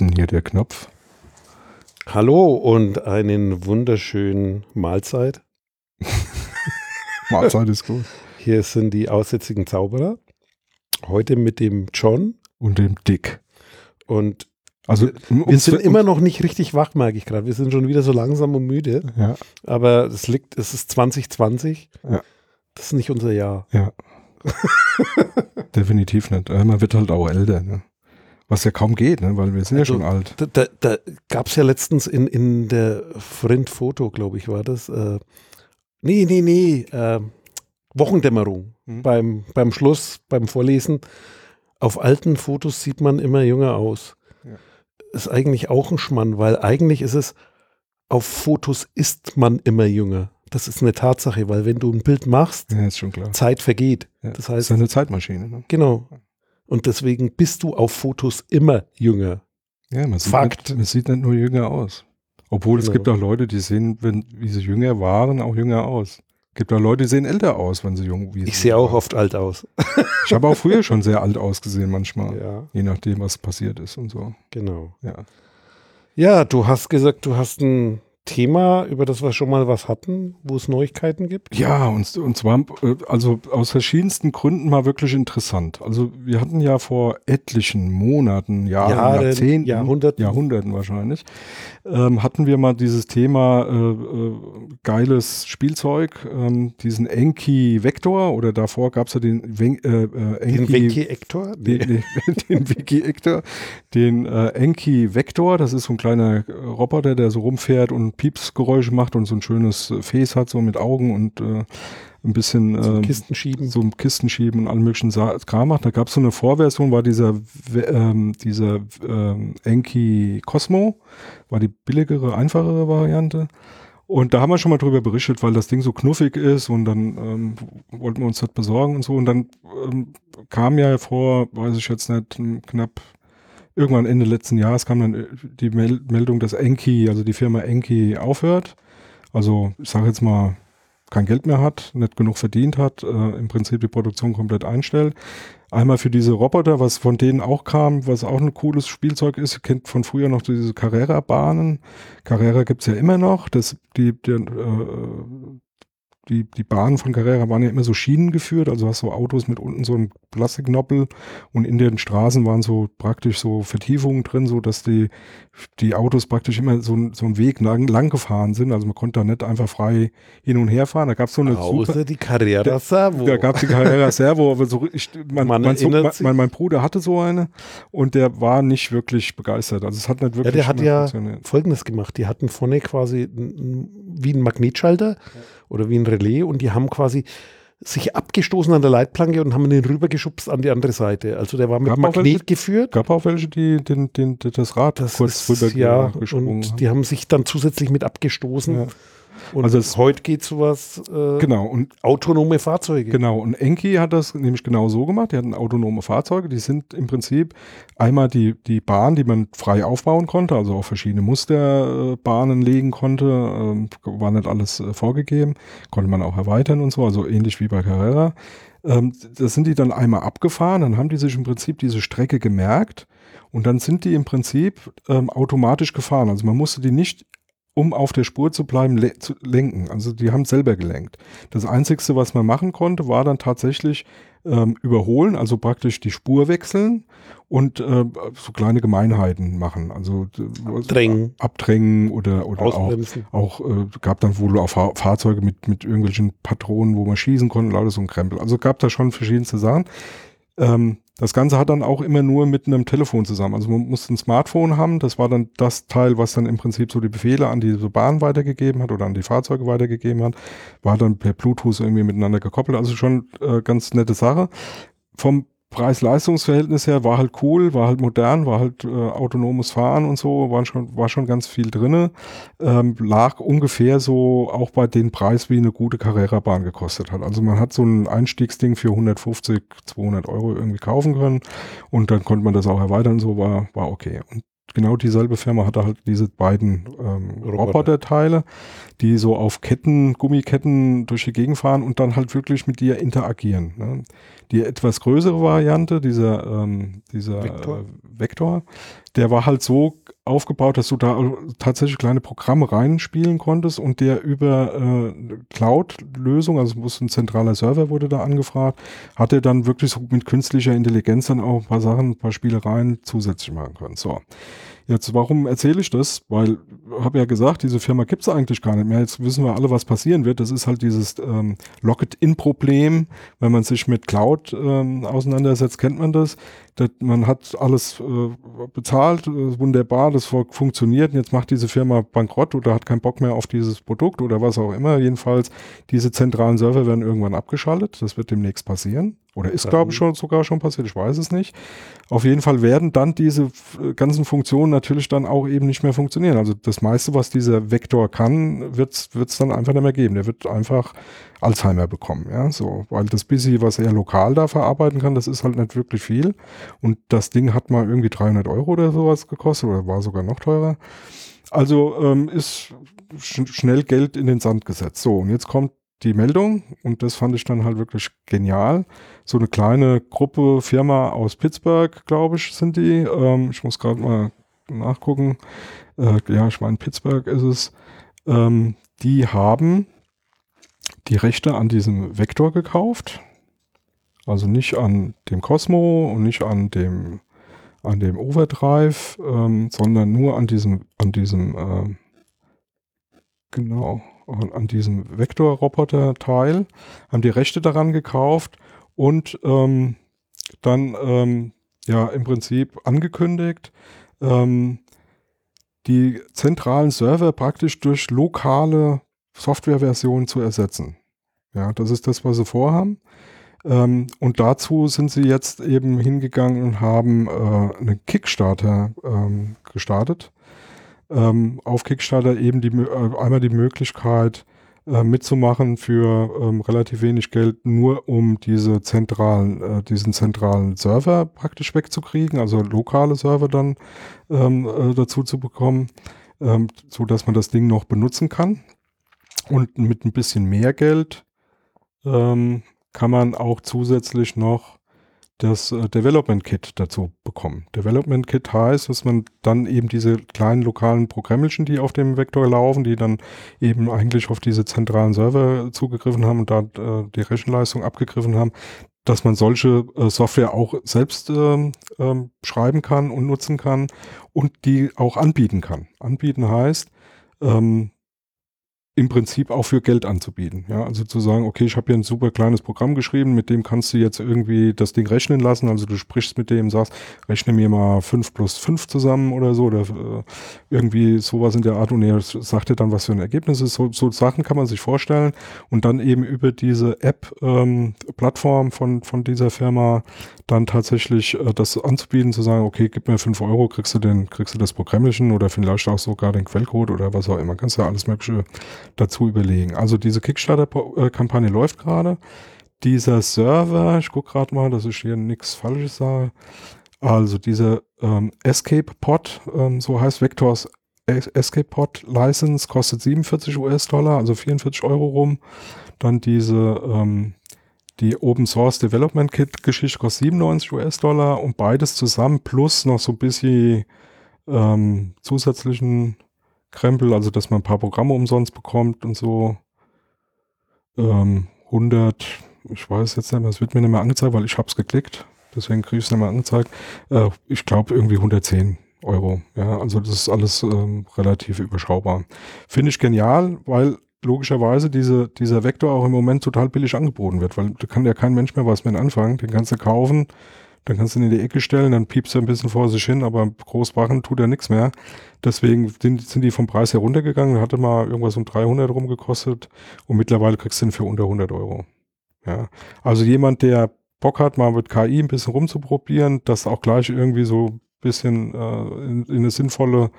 denn hier der Knopf? Hallo und einen wunderschönen Mahlzeit. Mahlzeit ist gut. Hier sind die aussätzigen Zauberer. Heute mit dem John. Und dem Dick. Und Also, wir sind immer noch nicht richtig wach, merke ich gerade. Wir sind schon wieder so langsam und müde. Ja, Aber es liegt, es ist 2020. Ja. Das ist nicht unser Jahr. ja. Definitiv nicht. Äh, Man wird halt auch älter, ne? Was ja kaum geht, ne? Weil wir sind Also, ja schon alt. Da, da, da gab es ja letztens in, in der Friend-Foto, glaube ich, war das. Äh, nee, nee, nee. Äh, Wochendämmerung. Mhm. Beim, beim Schluss, beim Vorlesen. Auf alten Fotos sieht man immer jünger aus. Ja. Ist eigentlich auch ein Schmann, weil eigentlich ist es, auf Fotos ist man immer jünger. Das ist eine Tatsache, weil wenn du ein Bild machst, Ja. Zeit vergeht. Ja. Das Das heißt, ist eine Zeitmaschine, ne? genau. Und deswegen bist du auf Fotos immer jünger. Ja, man sieht, Fakt. Nicht, man sieht nicht nur jünger aus. Obwohl es Genau. gibt auch Leute, die sehen, wenn, wie sie jünger waren, auch jünger aus. Gibt auch Leute, die sehen älter aus, wenn sie jung wie sie Ich sehe auch waren. oft alt aus. Ich habe auch früher schon sehr alt ausgesehen manchmal. Ja, Je nachdem, was passiert ist und so. genau. Ja. Ja, du hast gesagt, du hast ein Thema, über das wir schon mal was hatten, wo es Neuigkeiten gibt. Ja, und, und zwar, äh, also aus verschiedensten Gründen mal wirklich interessant. Also wir hatten ja vor etlichen Monaten, Jahren, Jahren, Jahrzehnten, Jahrhunderten. Jahrhunderten wahrscheinlich, ähm, hatten wir mal dieses Thema äh, äh, geiles Spielzeug, ähm, diesen Enki Vector oder davor gab es ja den Wen äh, äh, Den Enki den, den, den Wiki Ector, den Enki Vector, das ist so ein kleiner Roboter, der so rumfährt und Piepsgeräusche macht und so ein schönes äh, Face hat, so mit Augen und äh, ein bisschen So ähm, Kisten schieben. so Kisten schieben und allen möglichen Kram macht. Da gab es so eine Vorversion, war dieser, ähm, dieser ähm, Enki Cosmo, war die billigere, einfachere Variante. Und da haben wir schon mal drüber berichtet, weil das Ding so knuffig ist und dann ähm, wollten wir uns das besorgen und so. Und dann ähm, kam ja vor, weiß ich jetzt nicht, knapp irgendwann Ende letzten Jahres kam dann äh, die Mel Meldung, dass Enki, also die Firma Enki aufhört. Also ich sage jetzt mal, kein Geld mehr hat, nicht genug verdient hat, äh, im Prinzip die Produktion komplett einstellt. Einmal für diese Roboter, was von denen auch kam, was auch ein cooles Spielzeug ist, ihr kennt von früher noch diese Carrera-Bahnen. Carrera gibt's ja immer noch. Das, die, die, äh, die, die Bahnen von Carrera waren ja immer so Schienen geführt, also hast so Autos mit unten so einem Plastiknoppel und in den Straßen waren so praktisch so Vertiefungen drin, so dass die, die Autos praktisch immer so, so einen Weg lang, lang gefahren sind. Also man konnte da nicht einfach frei hin und her fahren. Da gab es so eine Außer super, die Carrera Servo. da gab es die Carrera Servo, aber so ich, mein, Man mein, erinnert mein, mein, Bruder hatte so eine und der war nicht wirklich begeistert. Also es hat nicht ja, wirklich der hat ja. Folgendes gemacht. Die hatten vorne quasi wie ein Magnetschalter oder wie ein Relais und die haben quasi sich abgestoßen an der Leitplanke und haben ihn rübergeschubst an die andere Seite. Also der war mit Gab Magnet welche- geführt. gab auch welche, die den, den, das Rad Das kurz ist, rüber ja, und die haben sich dann zusätzlich mit abgestoßen. Ja. Und Also es- heute geht sowas äh, Genau, und autonome Fahrzeuge. Genau, und Enki hat das nämlich genau so gemacht. Die hatten autonome Fahrzeuge, die sind im Prinzip einmal die, die Bahn, die man frei aufbauen konnte, also auch verschiedene Musterbahnen legen konnte, ähm, war nicht alles äh, vorgegeben, konnte man auch erweitern und so, also ähnlich wie bei Carrera. Ähm, das sind die dann einmal abgefahren, dann haben die sich im Prinzip diese Strecke gemerkt und dann sind die im Prinzip ähm, automatisch gefahren. Also man musste die nicht um auf der Spur zu bleiben, le zu lenken. Also die haben selber gelenkt. Das Einzigste, was man machen konnte, war dann tatsächlich ähm, überholen, also praktisch die Spur wechseln und äh, so kleine Gemeinheiten machen. Also äh, Abdrängen. abdrängen oder, oder auch, Ausbremsen. auch äh, gab dann wohl auch Fahr Fahrzeuge mit, mit irgendwelchen Patronen, wo man schießen konnte, und alles so ein Krempel. Also gab da schon verschiedenste Sachen. Ähm, das Ganze hat dann auch immer nur mit einem Telefon zusammen. Also man musste ein Smartphone haben. Das war dann das Teil, was dann im Prinzip so die Befehle an diese Bahn weitergegeben hat oder an die Fahrzeuge weitergegeben hat. War dann per Bluetooth irgendwie miteinander gekoppelt. Also schon äh, ganz nette Sache. Vom Preis-Leistungs-Verhältnis her war halt cool, war halt modern, war halt äh, autonomes Fahren und so, war schon, war schon ganz viel drinne. Ähm, lag ungefähr so auch bei den Preis, wie eine gute Carrera-Bahn gekostet hat. Also man hat so ein Einstiegsding für 150, 200 Euro irgendwie kaufen können und dann konnte man das auch erweitern, so war, war okay. Und genau dieselbe Firma hatte halt diese beiden ähm, Roboterteile, die so auf Ketten, Gummiketten durch die Gegend fahren und dann halt wirklich mit dir interagieren. Ne? Die etwas größere Variante, dieser, ähm, dieser Vektor. Äh, Vektor, der war halt so aufgebaut, dass du da tatsächlich kleine Programme reinspielen konntest und der über äh, Cloud-Lösung, also muss ein zentraler Server wurde da angefragt, hat er dann wirklich so mit künstlicher Intelligenz dann auch ein paar Sachen, ein paar Spielereien zusätzlich machen können. So. Jetzt, warum erzähle ich das? Weil, habe ja gesagt, diese Firma gibt es eigentlich gar nicht mehr. Jetzt wissen wir alle, was passieren wird. Das ist halt dieses ähm, Locket-in-Problem. Wenn man sich mit Cloud ähm, auseinandersetzt, kennt man das. das man hat alles äh, bezahlt, äh, wunderbar, das funktioniert. Und jetzt macht diese Firma bankrott oder hat keinen Bock mehr auf dieses Produkt oder was auch immer. Jedenfalls, diese zentralen Server werden irgendwann abgeschaltet. Das wird demnächst passieren. Oder ist, glaube ich, schon, sogar schon passiert, ich weiß es nicht. Auf jeden Fall werden dann diese äh, ganzen Funktionen natürlich dann auch eben nicht mehr funktionieren. Also das meiste, was dieser Vektor kann, wird es dann einfach nicht mehr geben. Der wird einfach Alzheimer bekommen. Ja, so, weil das bisschen, was er lokal da verarbeiten kann, das ist halt nicht wirklich viel. Und das Ding hat mal irgendwie 300 Euro oder sowas gekostet oder war sogar noch teurer. Also ähm, ist sch schnell Geld in den Sand gesetzt. So, und jetzt kommt die Meldung und das fand ich dann halt wirklich genial. So eine kleine Gruppe, Firma aus Pittsburgh, glaube ich, sind die. Ähm, ich muss gerade mal nachgucken. Äh, ja, ich meine, Pittsburgh ist es. Ähm, die haben die Rechte an diesem Vektor gekauft. Also nicht an dem Cosmo und nicht an dem an dem Overdrive, ähm, sondern nur an diesem, an diesem, äh, genau, an diesem Vektor-Roboter-Teil, haben die Rechte daran gekauft und ähm, dann ähm, ja im Prinzip angekündigt, ähm, die zentralen Server praktisch durch lokale Softwareversionen zu ersetzen. Ja, das ist das, was sie vorhaben. Ähm, und dazu sind sie jetzt eben hingegangen und haben äh, einen Kickstarter ähm, gestartet ähm, auf Kickstarter eben die, äh, einmal die Möglichkeit äh, mitzumachen für ähm, relativ wenig Geld, nur um diese zentralen, äh, diesen zentralen Server praktisch wegzukriegen, also lokale Server dann ähm, äh, dazu zu bekommen, ähm, so dass man das Ding noch benutzen kann. Und mit ein bisschen mehr Geld ähm, kann man auch zusätzlich noch das äh, Development Kit dazu bekommen. Development Kit heißt, dass man dann eben diese kleinen lokalen Programmchen, die auf dem Vektor laufen, die dann eben eigentlich auf diese zentralen Server zugegriffen haben und da äh, die Rechenleistung abgegriffen haben, dass man solche äh, Software auch selbst ähm, ähm, schreiben kann und nutzen kann und die auch anbieten kann. Anbieten heißt, ähm, im Prinzip auch für Geld anzubieten. Ja, also zu sagen, okay, ich habe hier ein super kleines Programm geschrieben, mit dem kannst du jetzt irgendwie das Ding rechnen lassen. Also du sprichst mit dem, sagst, rechne mir mal 5 plus 5 zusammen oder so oder äh, irgendwie sowas in der Art und er sagt dir dann, was für ein Ergebnis ist. So, so Sachen kann man sich vorstellen und dann eben über diese App-Plattform ähm, von, von dieser Firma dann tatsächlich äh, das anzubieten, zu sagen, okay, gib mir 5 Euro, kriegst du den, kriegst du das Programmchen oder vielleicht auch sogar den Quellcode oder was auch immer. Kannst ja alles mögliche dazu überlegen. Also diese Kickstarter-Kampagne läuft gerade. Dieser Server, ich gucke gerade mal, dass ich hier nichts Falsches sage. Also dieser ähm, Escape Pod, ähm, so heißt Vectors Escape Pod License, kostet 47 US-Dollar, also 44 Euro rum. Dann diese ähm, die Open Source Development Kit Geschichte kostet 97 US-Dollar und beides zusammen plus noch so ein bisschen ähm, zusätzlichen Krempel, also dass man ein paar Programme umsonst bekommt und so. Ähm, 100, ich weiß jetzt nicht mehr, es wird mir nicht mehr angezeigt, weil ich habe es geklickt. Deswegen kriege ich es nicht mehr angezeigt. Äh, ich glaube irgendwie 110 Euro. Ja, also das ist alles ähm, relativ überschaubar. Finde ich genial, weil logischerweise diese, dieser Vektor auch im Moment total billig angeboten wird, weil da kann ja kein Mensch mehr was mit anfangen. Den kannst du kaufen, dann kannst du ihn in die Ecke stellen, dann piepst er ein bisschen vor sich hin, aber groß machen tut er nichts mehr. Deswegen sind, die vom Preis heruntergegangen, hatte mal irgendwas um 300 rumgekostet und mittlerweile kriegst du ihn für unter 100 Euro. Ja, also jemand, der Bock hat, mal mit KI ein bisschen rumzuprobieren, das auch gleich irgendwie so ein bisschen äh, in, in, eine sinnvolle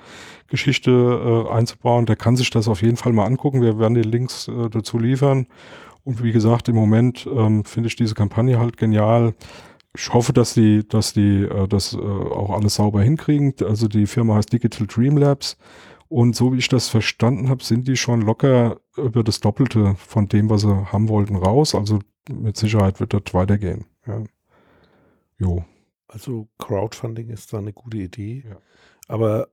Geschichte äh, einzubauen, der kann sich das auf jeden Fall mal angucken. Wir werden die Links äh, dazu liefern. Und wie gesagt, im Moment ähm, finde ich diese Kampagne halt genial ich hoffe, dass die, dass die äh, das äh, auch alles sauber hinkriegen. Also die Firma heißt Digital Dream Labs und so wie ich das verstanden habe, sind die schon locker über das Doppelte von dem, was sie haben wollten, raus. Also mit Sicherheit wird das weitergehen. Ja. Jo. Also Crowdfunding ist da eine gute Idee. Ja. Aber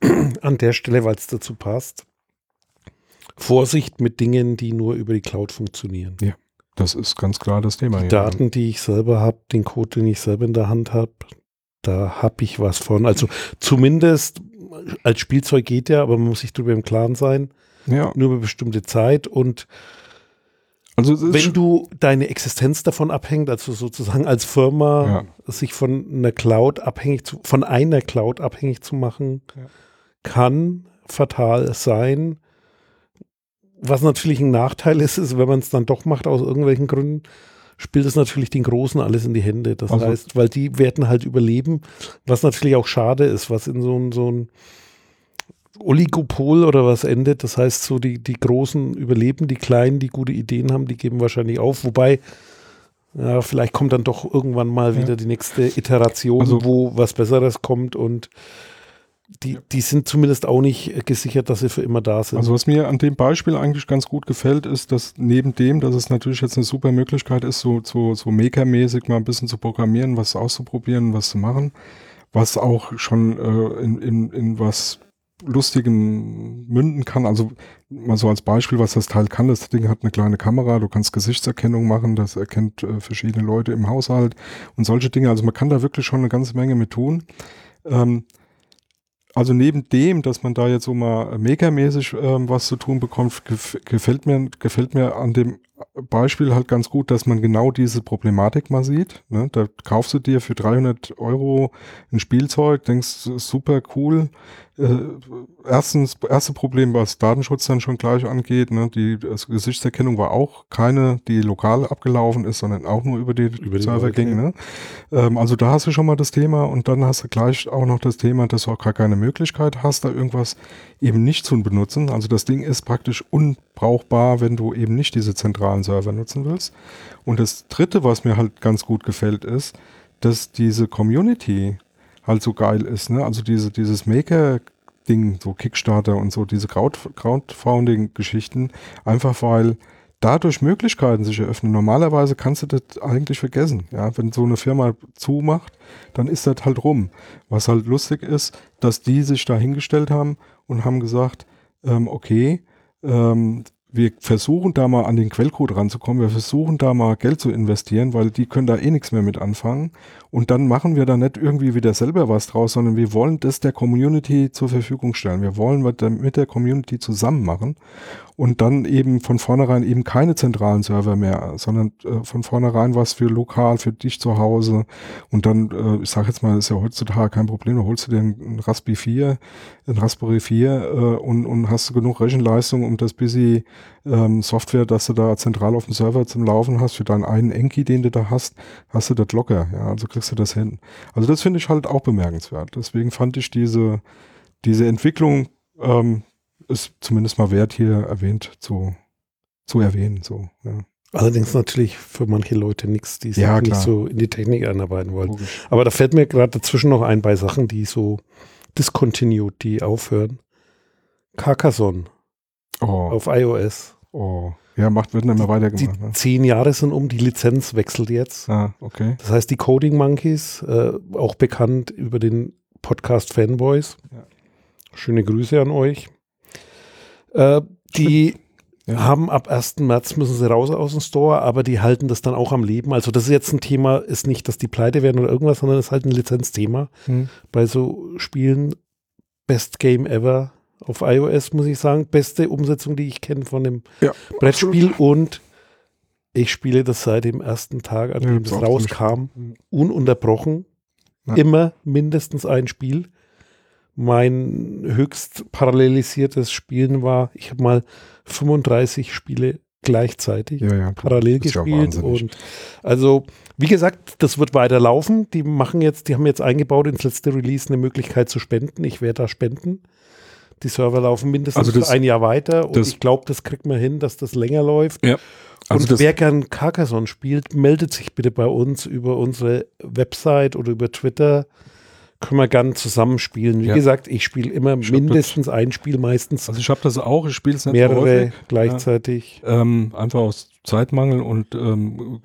an der Stelle, weil es dazu passt, Vorsicht mit Dingen, die nur über die Cloud funktionieren. Das ist ganz klar das Thema. Die. Daten, die ich selber habe, den Code, den ich selber in der Hand habe, da habe ich was von. Also zumindest als Spielzeug geht ja, aber man muss sich darüber im Klaren sein, Ja, nur über bestimmte Zeit. Und also wenn du deine Existenz davon abhängt, also sozusagen als Firma Ja. sich von einer Cloud abhängig zu, von einer Cloud abhängig zu machen, Ja. kann fatal sein. Was natürlich ein Nachteil ist, ist, wenn man es dann doch macht aus irgendwelchen Gründen, spielt es natürlich den Großen alles in die Hände. Das Also- heißt, weil die werden halt überleben, was natürlich auch schade ist, was in so ein, so ein Oligopol oder was endet. Das heißt, so die, die Großen überleben, die Kleinen, die gute Ideen haben, die geben wahrscheinlich auf. Wobei, ja, vielleicht kommt dann doch irgendwann mal Ja. wieder die nächste Iteration, Also- wo was Besseres kommt und die, die sind zumindest auch nicht gesichert, dass sie für immer da sind. Also was mir an dem Beispiel eigentlich ganz gut gefällt, ist, dass neben dem, dass es natürlich jetzt eine super Möglichkeit ist, so, so, so Maker-mäßig mal ein bisschen zu programmieren, was auszuprobieren, was zu machen, was auch schon äh, in, in, in was Lustigen münden kann. Also mal so als Beispiel, was das Teil kann. Das Ding hat eine kleine Kamera, du kannst Gesichtserkennung machen, das erkennt äh, verschiedene Leute im Haushalt und solche Dinge. Also man kann da wirklich schon eine ganze Menge mit tun. Ähm, also neben dem, dass man da jetzt so mal makermäßig ähm, was zu tun bekommt, gef gefällt mir gefällt mir an dem Beispiel halt ganz gut, dass man genau diese Problematik mal sieht. Ne? Da kaufst du dir für 300 Euro ein Spielzeug, denkst super cool. Äh, erstens erste Problem, was Datenschutz dann schon gleich angeht. Ne? Die also Gesichtserkennung war auch keine, die lokal abgelaufen ist, sondern auch nur über die, Über Server ging. ja. Ne? Ähm, also da hast du schon mal das Thema und dann hast du gleich auch noch das Thema, dass du auch gar keine Möglichkeit hast, da irgendwas eben nicht zu benutzen. Also das Ding ist praktisch unbrauchbar, wenn du eben nicht diese zentralen Server nutzen willst. Und das dritte, was mir halt ganz gut gefällt, ist, dass diese Community halt so geil ist. Ne? Also diese, dieses Maker-Ding, so Kickstarter und so, diese Crowd Crowdfunding-Geschichten, einfach weil dadurch Möglichkeiten sich eröffnen. Normalerweise kannst du das eigentlich vergessen. Ja, wenn so eine Firma zumacht, dann ist das halt rum. Was halt lustig ist, dass die sich da hingestellt haben und haben gesagt, ähm, okay, ähm, wir versuchen da mal an den Quellcode ranzukommen, wir versuchen da mal Geld zu investieren, weil die können da eh nichts mehr mit anfangen. Und dann machen wir da nicht irgendwie wieder selber was draus, sondern wir wollen das der Community zur Verfügung stellen. Wir wollen der, mit der Community zusammen machen und dann eben von vornherein eben keine zentralen Server mehr, sondern äh, von vornherein was für lokal, für dich zu Hause. Und dann, äh, ich sage jetzt mal, ist ja heutzutage kein Problem, du holst du dir einen Raspberry 4, ein Raspberry 4 äh, und, und hast du genug Rechenleistung, um das busy ähm, Software, dass du da zentral auf dem Server zum Laufen hast, für deinen einen Enki, den du da hast, hast du das locker. Ja, also kriegst du das hin. Also das finde ich halt auch bemerkenswert. Deswegen fand ich diese, diese Entwicklung ähm, ist zumindest mal wert, hier erwähnt zu, zu erwähnen. So, ja. Allerdings natürlich für manche Leute nichts, die sich Ja, nicht so in die Technik einarbeiten wollen. Logisch. Aber da fällt mir gerade dazwischen noch ein bei Sachen, die so discontinued, die aufhören. Carcassonne Oh, auf iOS. oh. Ja, macht, wird mehr Die weitergemacht. Ne? zehn Jahre sind um, die Lizenz wechselt jetzt. Ah, okay. Das heißt, die Coding Monkeys, äh, auch bekannt über den Podcast Fanboys. Ja. Schöne Grüße an euch. Äh, die Ja. haben ab 1. März müssen sie raus aus dem Store, aber die halten das dann auch am Leben. Also das ist jetzt ein Thema, ist nicht, dass die pleite werden oder irgendwas, sondern es ist halt ein Lizenzthema Hm. bei so Spielen. Best Game ever auf iOS, muss ich sagen. Beste Umsetzung, die ich kenne von dem Ja, Brettspiel und ich spiele das seit dem ersten Tag, an Ja, dem es rauskam, ununterbrochen. Ja. Immer mindestens ein Spiel. Mein höchst parallelisiertes Spielen war, ich habe mal 35 Spiele gleichzeitig Ja, ja. parallel ja gespielt. wahnsinnig. und also, wie gesagt, das wird weiterlaufen. Die machen jetzt, die haben jetzt eingebaut ins letzte Release eine Möglichkeit zu spenden. Ich werde da spenden. Die Server laufen mindestens Also das- ein Jahr weiter und ich glaube, das kriegt man hin, dass das länger läuft. Ja. Also und wer gern Carcassonne spielt, meldet sich bitte bei uns über unsere Website oder über Twitter. Können wir gern zusammenspielen. Wie Ja. gesagt, ich spiele immer Ich mindestens ein Spiel, meistens also ich habe das auch, ich spiele es nicht mehrere häufig. gleichzeitig. Ähm, einfach aus Zeitmangel und ähm,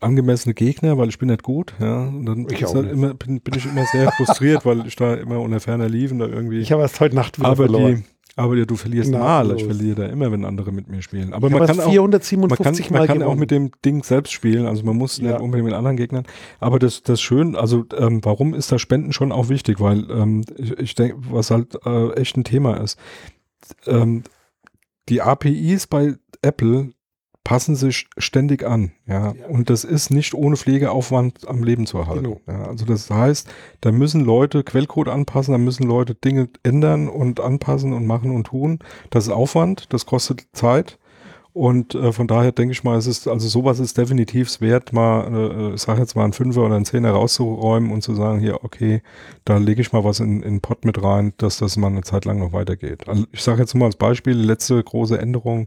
angemessene Gegner, weil ich bin nicht gut. Ja. Und dann Ich auch halt immer, bin, bin ich immer sehr frustriert, weil ich da immer unter ferner liefen da irgendwie. Ich habe erst heute Nacht wieder aber verloren. die, aber ja, du verlierst Na, mal. los. Ich verliere da immer, wenn andere mit mir spielen. Aber ich man kann auch, man 457 kann, Mal man kann auch mit dem Ding selbst spielen. Also man muss Ja. nicht unbedingt mit anderen Gegnern. Aber das, das schön, also ähm, warum ist das Spenden schon auch wichtig? Weil ähm, ich, ich denke, was halt äh, echt ein Thema ist. Ähm, die APIs bei Apple passen sich ständig an, ja? Ja. Und das ist nicht ohne Pflegeaufwand am Leben zu erhalten. Genau. Ja? Also das heißt, da müssen Leute Quellcode anpassen, da müssen Leute Dinge ändern und anpassen und machen und tun. Das ist Aufwand, das kostet Zeit. Und äh, von daher denke ich mal, es ist, also sowas ist definitiv wert, mal, äh, ich sage jetzt mal einen Fünfer oder einen Zehner rauszuräumen und zu sagen, hier, okay, da lege ich mal was in, in den Pott mit rein, dass das mal eine Zeit lang noch weitergeht. Also ich sage jetzt mal als Beispiel, letzte große Änderung,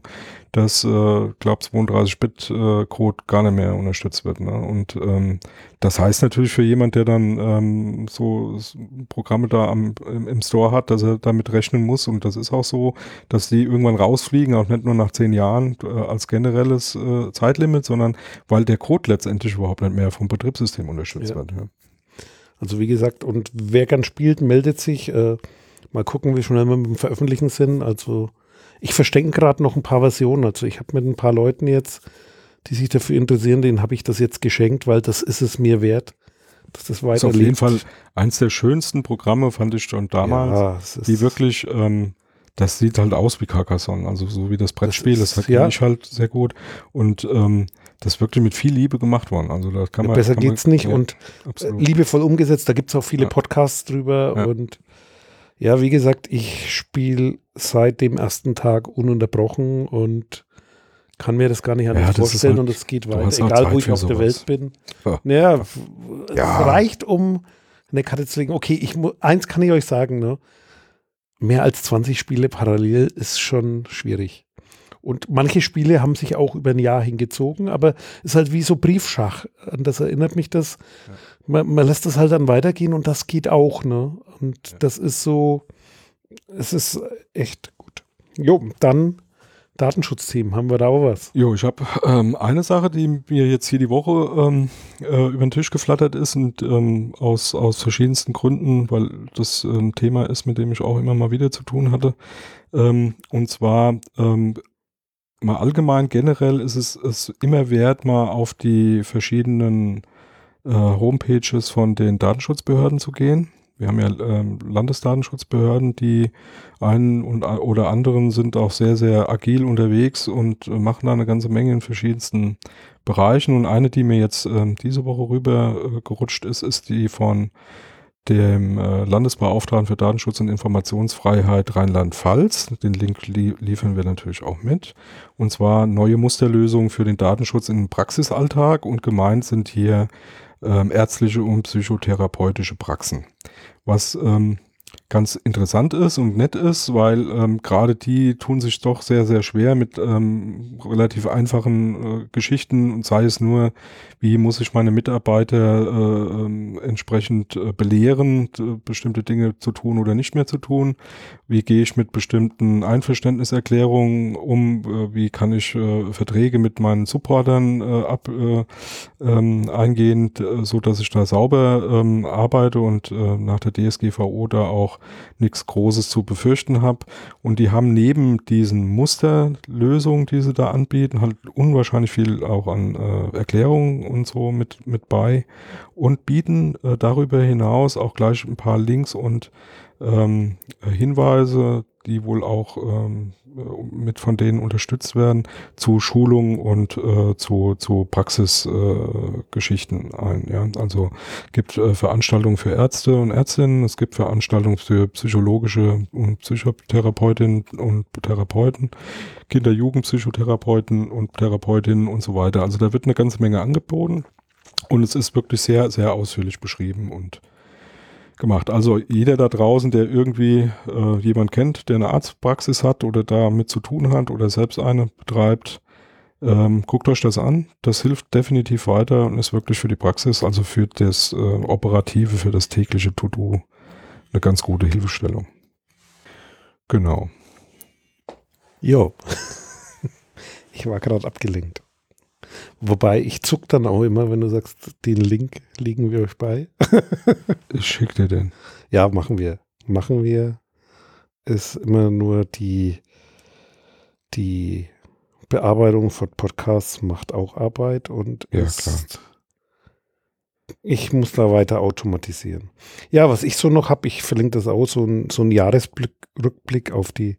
dass, äh, glaube 32-Bit-Code gar nicht mehr unterstützt wird. Ne? Und ähm, das heißt natürlich für jemand, der dann ähm, so Programme da am, im, im Store hat, dass er damit rechnen muss und das ist auch so, dass die irgendwann rausfliegen, auch nicht nur nach zehn Jahren äh, als generelles äh, Zeitlimit, sondern weil der Code letztendlich überhaupt nicht mehr vom Betriebssystem unterstützt Ja. wird. Ja. Also wie gesagt, und wer gern spielt, meldet sich. Äh, mal gucken, wie schnell wir mit dem Veröffentlichen sind. Also ich verstecke gerade noch ein paar Versionen. Also ich habe mit ein paar Leuten jetzt, die sich dafür interessieren, denen habe ich das jetzt geschenkt, weil das ist es mir wert, dass das Das weiterlebt. ist auf jeden Fall eins der schönsten Programme, fand ich schon damals. Ja, die wirklich, ähm, das sieht halt aus wie Carcassonne, also so wie das Brettspiel, das, ist- das ja. ich halt sehr gut und ähm, das wirklich mit viel Liebe gemacht worden. Also da kann man besser kann man, geht's nicht ja, und absolut. liebevoll umgesetzt. Da gibt es auch viele Ja. Podcasts drüber. Ja. Und ja, wie gesagt, ich spiele seit dem ersten Tag ununterbrochen und kann mir das gar nicht anders Ja, vorstellen halt- und es geht weiter, egal Zeit wo ich auf der sowas. Welt bin. Ja. Naja, f- es Ja. reicht, um eine Karte zu legen. Okay, ich eins kann ich euch sagen, ne? Mehr als 20 Spiele parallel ist schon schwierig. Und manche Spiele haben sich auch über ein Jahr hingezogen, aber ist halt wie so Briefschach. An das erinnert mich das. Man, man lässt das halt dann weitergehen und das geht auch, ne? Und das ist so, es ist echt gut. Jo, dann Datenschutzthemen, haben wir da auch was? Jo, ich habe ähm, eine Sache, die mir jetzt hier die Woche ähm, äh, über den Tisch geflattert ist und ähm, aus, aus verschiedensten Gründen, weil das ein Thema ist, mit dem ich auch immer mal wieder zu tun hatte. Ähm, und zwar ähm, mal allgemein generell ist es, es immer wert, mal auf die verschiedenen äh, Homepages von den Datenschutzbehörden zu gehen. Wir haben ja ähm, Landesdatenschutzbehörden, die einen und oder anderen sind auch sehr, sehr agil unterwegs und äh, machen da eine ganze Menge in verschiedensten Bereichen. Und eine, die mir jetzt ähm, diese Woche rüber äh, gerutscht ist, ist die von dem äh, Landesbeauftragten für Datenschutz und Informationsfreiheit Rheinland-Pfalz. Den Link lie liefern wir natürlich auch mit. Und zwar neue Musterlösungen für den Datenschutz im Praxisalltag und gemeint sind hier ähm, ärztliche und psychotherapeutische Praxen. Was ähm, ganz interessant ist und nett ist, weil ähm, gerade die tun sich doch sehr, sehr schwer mit ähm, relativ einfachen äh, Geschichten und sei es nur, wie muss ich meine Mitarbeiter äh, ähm, entsprechend äh, belehren, bestimmte Dinge zu tun oder nicht mehr zu tun, wie gehe ich mit bestimmten Einverständniserklärungen um, äh, wie kann ich äh, Verträge mit meinen Supportern äh, ab, äh, ähm, eingehen, so dass ich da sauber ähm, arbeite und äh, nach der DSGVO da auch nichts Großes zu befürchten habe. Und die haben neben diesen Musterlösungen, die sie da anbieten, halt unwahrscheinlich viel auch an äh, Erklärungen und so mit, mit bei und bieten äh, darüber hinaus auch gleich ein paar Links und ähm, Hinweise, die wohl auch ähm, mit von denen unterstützt werden, zu Schulungen und äh, zu, zu Praxisgeschichten äh, ein. Ja? Also gibt äh, Veranstaltungen für Ärzte und Ärztinnen, es gibt Veranstaltungen für psychologische und Psychotherapeutinnen und Therapeuten, Kinder-Jugendpsychotherapeuten und Therapeutinnen und so weiter. Also da wird eine ganze Menge angeboten und es ist wirklich sehr, sehr ausführlich beschrieben und gemacht. Also jeder da draußen, der irgendwie äh, jemand kennt, der eine Arztpraxis hat oder damit zu tun hat oder selbst eine betreibt, ähm, guckt euch das an. Das hilft definitiv weiter und ist wirklich für die Praxis, also für das äh, Operative, für das tägliche To-Do eine ganz gute Hilfestellung. Genau. Jo. Ich war gerade abgelenkt. Wobei ich zuck dann auch immer, wenn du sagst, den Link legen wir euch bei. ich schick dir den. Ja, machen wir. Machen wir. Ist immer nur die, die Bearbeitung von Podcasts macht auch Arbeit und ja, ist, klar. ich muss da weiter automatisieren. Ja, was ich so noch habe, ich verlinke das auch, so ein, so ein Jahresrückblick auf die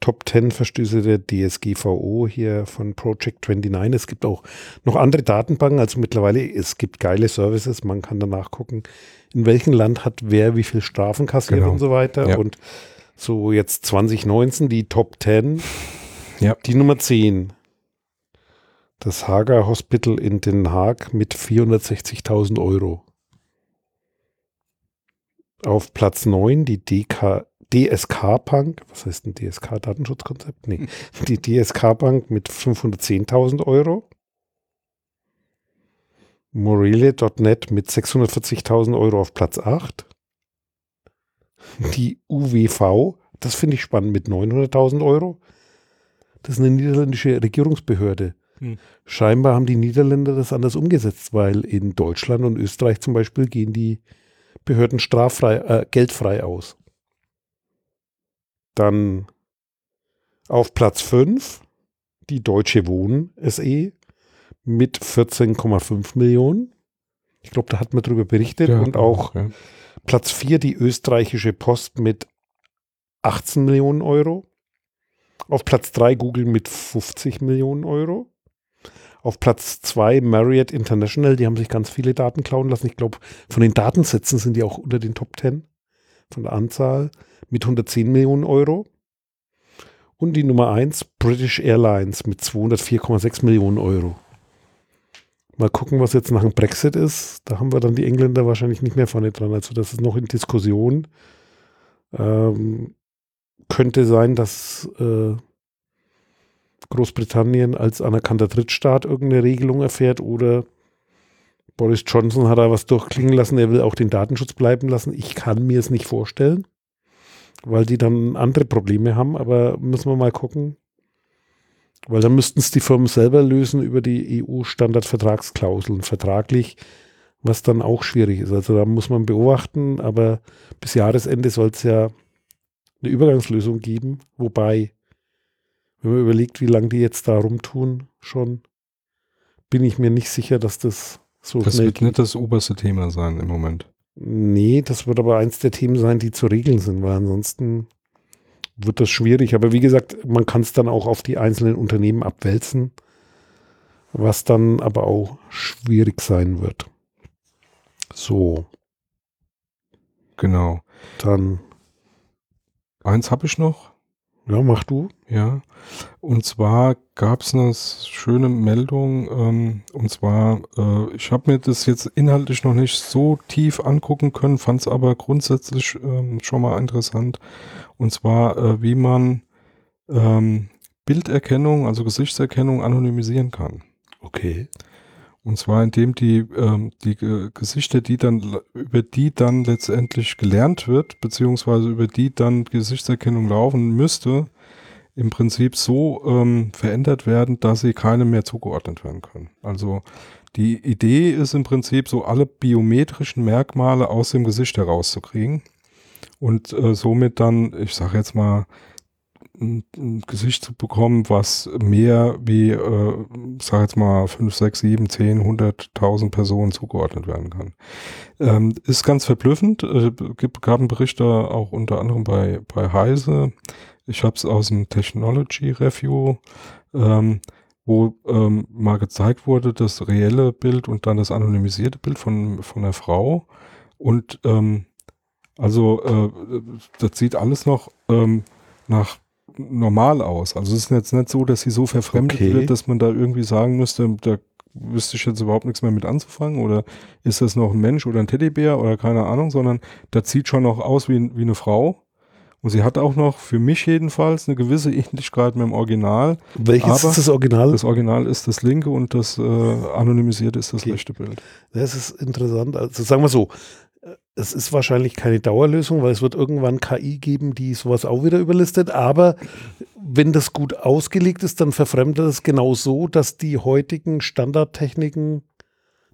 Top 10 Verstöße der DSGVO hier von Project 29. Es gibt auch noch andere Datenbanken, also mittlerweile, es gibt geile Services, man kann danach gucken, in welchem Land hat wer wie viel Strafen kassiert Genau. und so weiter. Ja. Und so jetzt 2019 die Top 10. Ja. Die Nummer 10. Das Hager Hospital in Den Haag mit 460.000 Euro. Auf Platz 9 die DK, DSK Bank. Was heißt ein DSK Datenschutzkonzept? Nee. Die DSK Bank mit 510.000 Euro. Morele.net mit 640.000 Euro auf Platz 8. Die UWV, das finde ich spannend, mit 900.000 Euro. Das ist eine niederländische Regierungsbehörde. Hm. Scheinbar haben die Niederländer das anders umgesetzt, weil in Deutschland und Österreich zum Beispiel gehen die Behörden straffrei, äh, geldfrei aus. Dann auf Platz 5 die Deutsche Wohnen SE mit 14,5 Millionen. Ich glaube, da hat man drüber berichtet. Ja, und auch ja. Platz 4 die österreichische Post mit 18 Millionen Euro. Auf Platz 3 Google mit 50 Millionen Euro. Auf Platz 2 Marriott International, die haben sich ganz viele Daten klauen lassen. Ich glaube, von den Datensätzen sind die auch unter den Top 10 von der Anzahl mit 110 Millionen Euro. Und die Nummer 1 British Airlines mit 204,6 Millionen Euro. Mal gucken, was jetzt nach dem Brexit ist. Da haben wir dann die Engländer wahrscheinlich nicht mehr vorne dran. Also das ist noch in Diskussion. Ähm, könnte sein, dass äh, Großbritannien als anerkannter Drittstaat irgendeine Regelung erfährt oder Boris Johnson hat da was durchklingen lassen, er will auch den Datenschutz bleiben lassen. Ich kann mir es nicht vorstellen, weil die dann andere Probleme haben, aber müssen wir mal gucken. Weil dann müssten es die Firmen selber lösen über die EU-Standardvertragsklauseln vertraglich, was dann auch schwierig ist. Also da muss man beobachten, aber bis Jahresende soll es ja eine Übergangslösung geben, wobei, wenn man überlegt, wie lange die jetzt da rumtun, schon, bin ich mir nicht sicher, dass das so Das wird nicht das oberste Thema sein im Moment. Nee, das wird aber eins der Themen sein, die zu regeln sind, weil ansonsten wird das schwierig. Aber wie gesagt, man kann es dann auch auf die einzelnen Unternehmen abwälzen, was dann aber auch schwierig sein wird. So, Genau. dann, Eins habe ich noch. Ja, mach du. Ja, und zwar gab es eine schöne Meldung, ähm, und zwar, äh, ich habe mir das jetzt inhaltlich noch nicht so tief angucken können, fand es aber grundsätzlich ähm, schon mal interessant, und zwar, äh, wie man ähm, Bilderkennung, also Gesichtserkennung anonymisieren kann. Okay. Und zwar indem die, ähm, die Ge- Gesichter, die dann, über die dann letztendlich gelernt wird, beziehungsweise über die dann Gesichtserkennung laufen müsste, im Prinzip so ähm, verändert werden, dass sie keinem mehr zugeordnet werden können. Also die Idee ist im Prinzip so alle biometrischen Merkmale aus dem Gesicht herauszukriegen und äh, somit dann, ich sage jetzt mal, ein, ein Gesicht zu bekommen, was mehr wie, äh, sag jetzt mal, 5, 6, 7, 10, 100.000 Personen zugeordnet werden kann. Ähm, ist ganz verblüffend. Äh, gibt, gab einen Bericht da auch unter anderem bei, bei Heise. Ich habe es aus dem Technology Review, ähm, wo ähm, mal gezeigt wurde, das reelle Bild und dann das anonymisierte Bild von, von der Frau. Und ähm, also äh, das sieht alles noch ähm, nach normal aus. Also es ist jetzt nicht so, dass sie so verfremdet Okay. wird, dass man da irgendwie sagen müsste, da wüsste ich jetzt überhaupt nichts mehr mit anzufangen oder ist das noch ein Mensch oder ein Teddybär oder keine Ahnung, sondern das sieht schon noch aus wie, wie eine Frau. Und sie hat auch noch, für mich jedenfalls, eine gewisse Ähnlichkeit mit dem Original. Welches ist das Original? Das Original ist das linke und das äh, anonymisierte ist das Okay. rechte Bild. Das ist interessant. Also sagen wir so, es ist wahrscheinlich keine Dauerlösung, weil es wird irgendwann KI geben, die sowas auch wieder überlistet. Aber wenn das gut ausgelegt ist, dann verfremdet es genau so, dass die heutigen Standardtechniken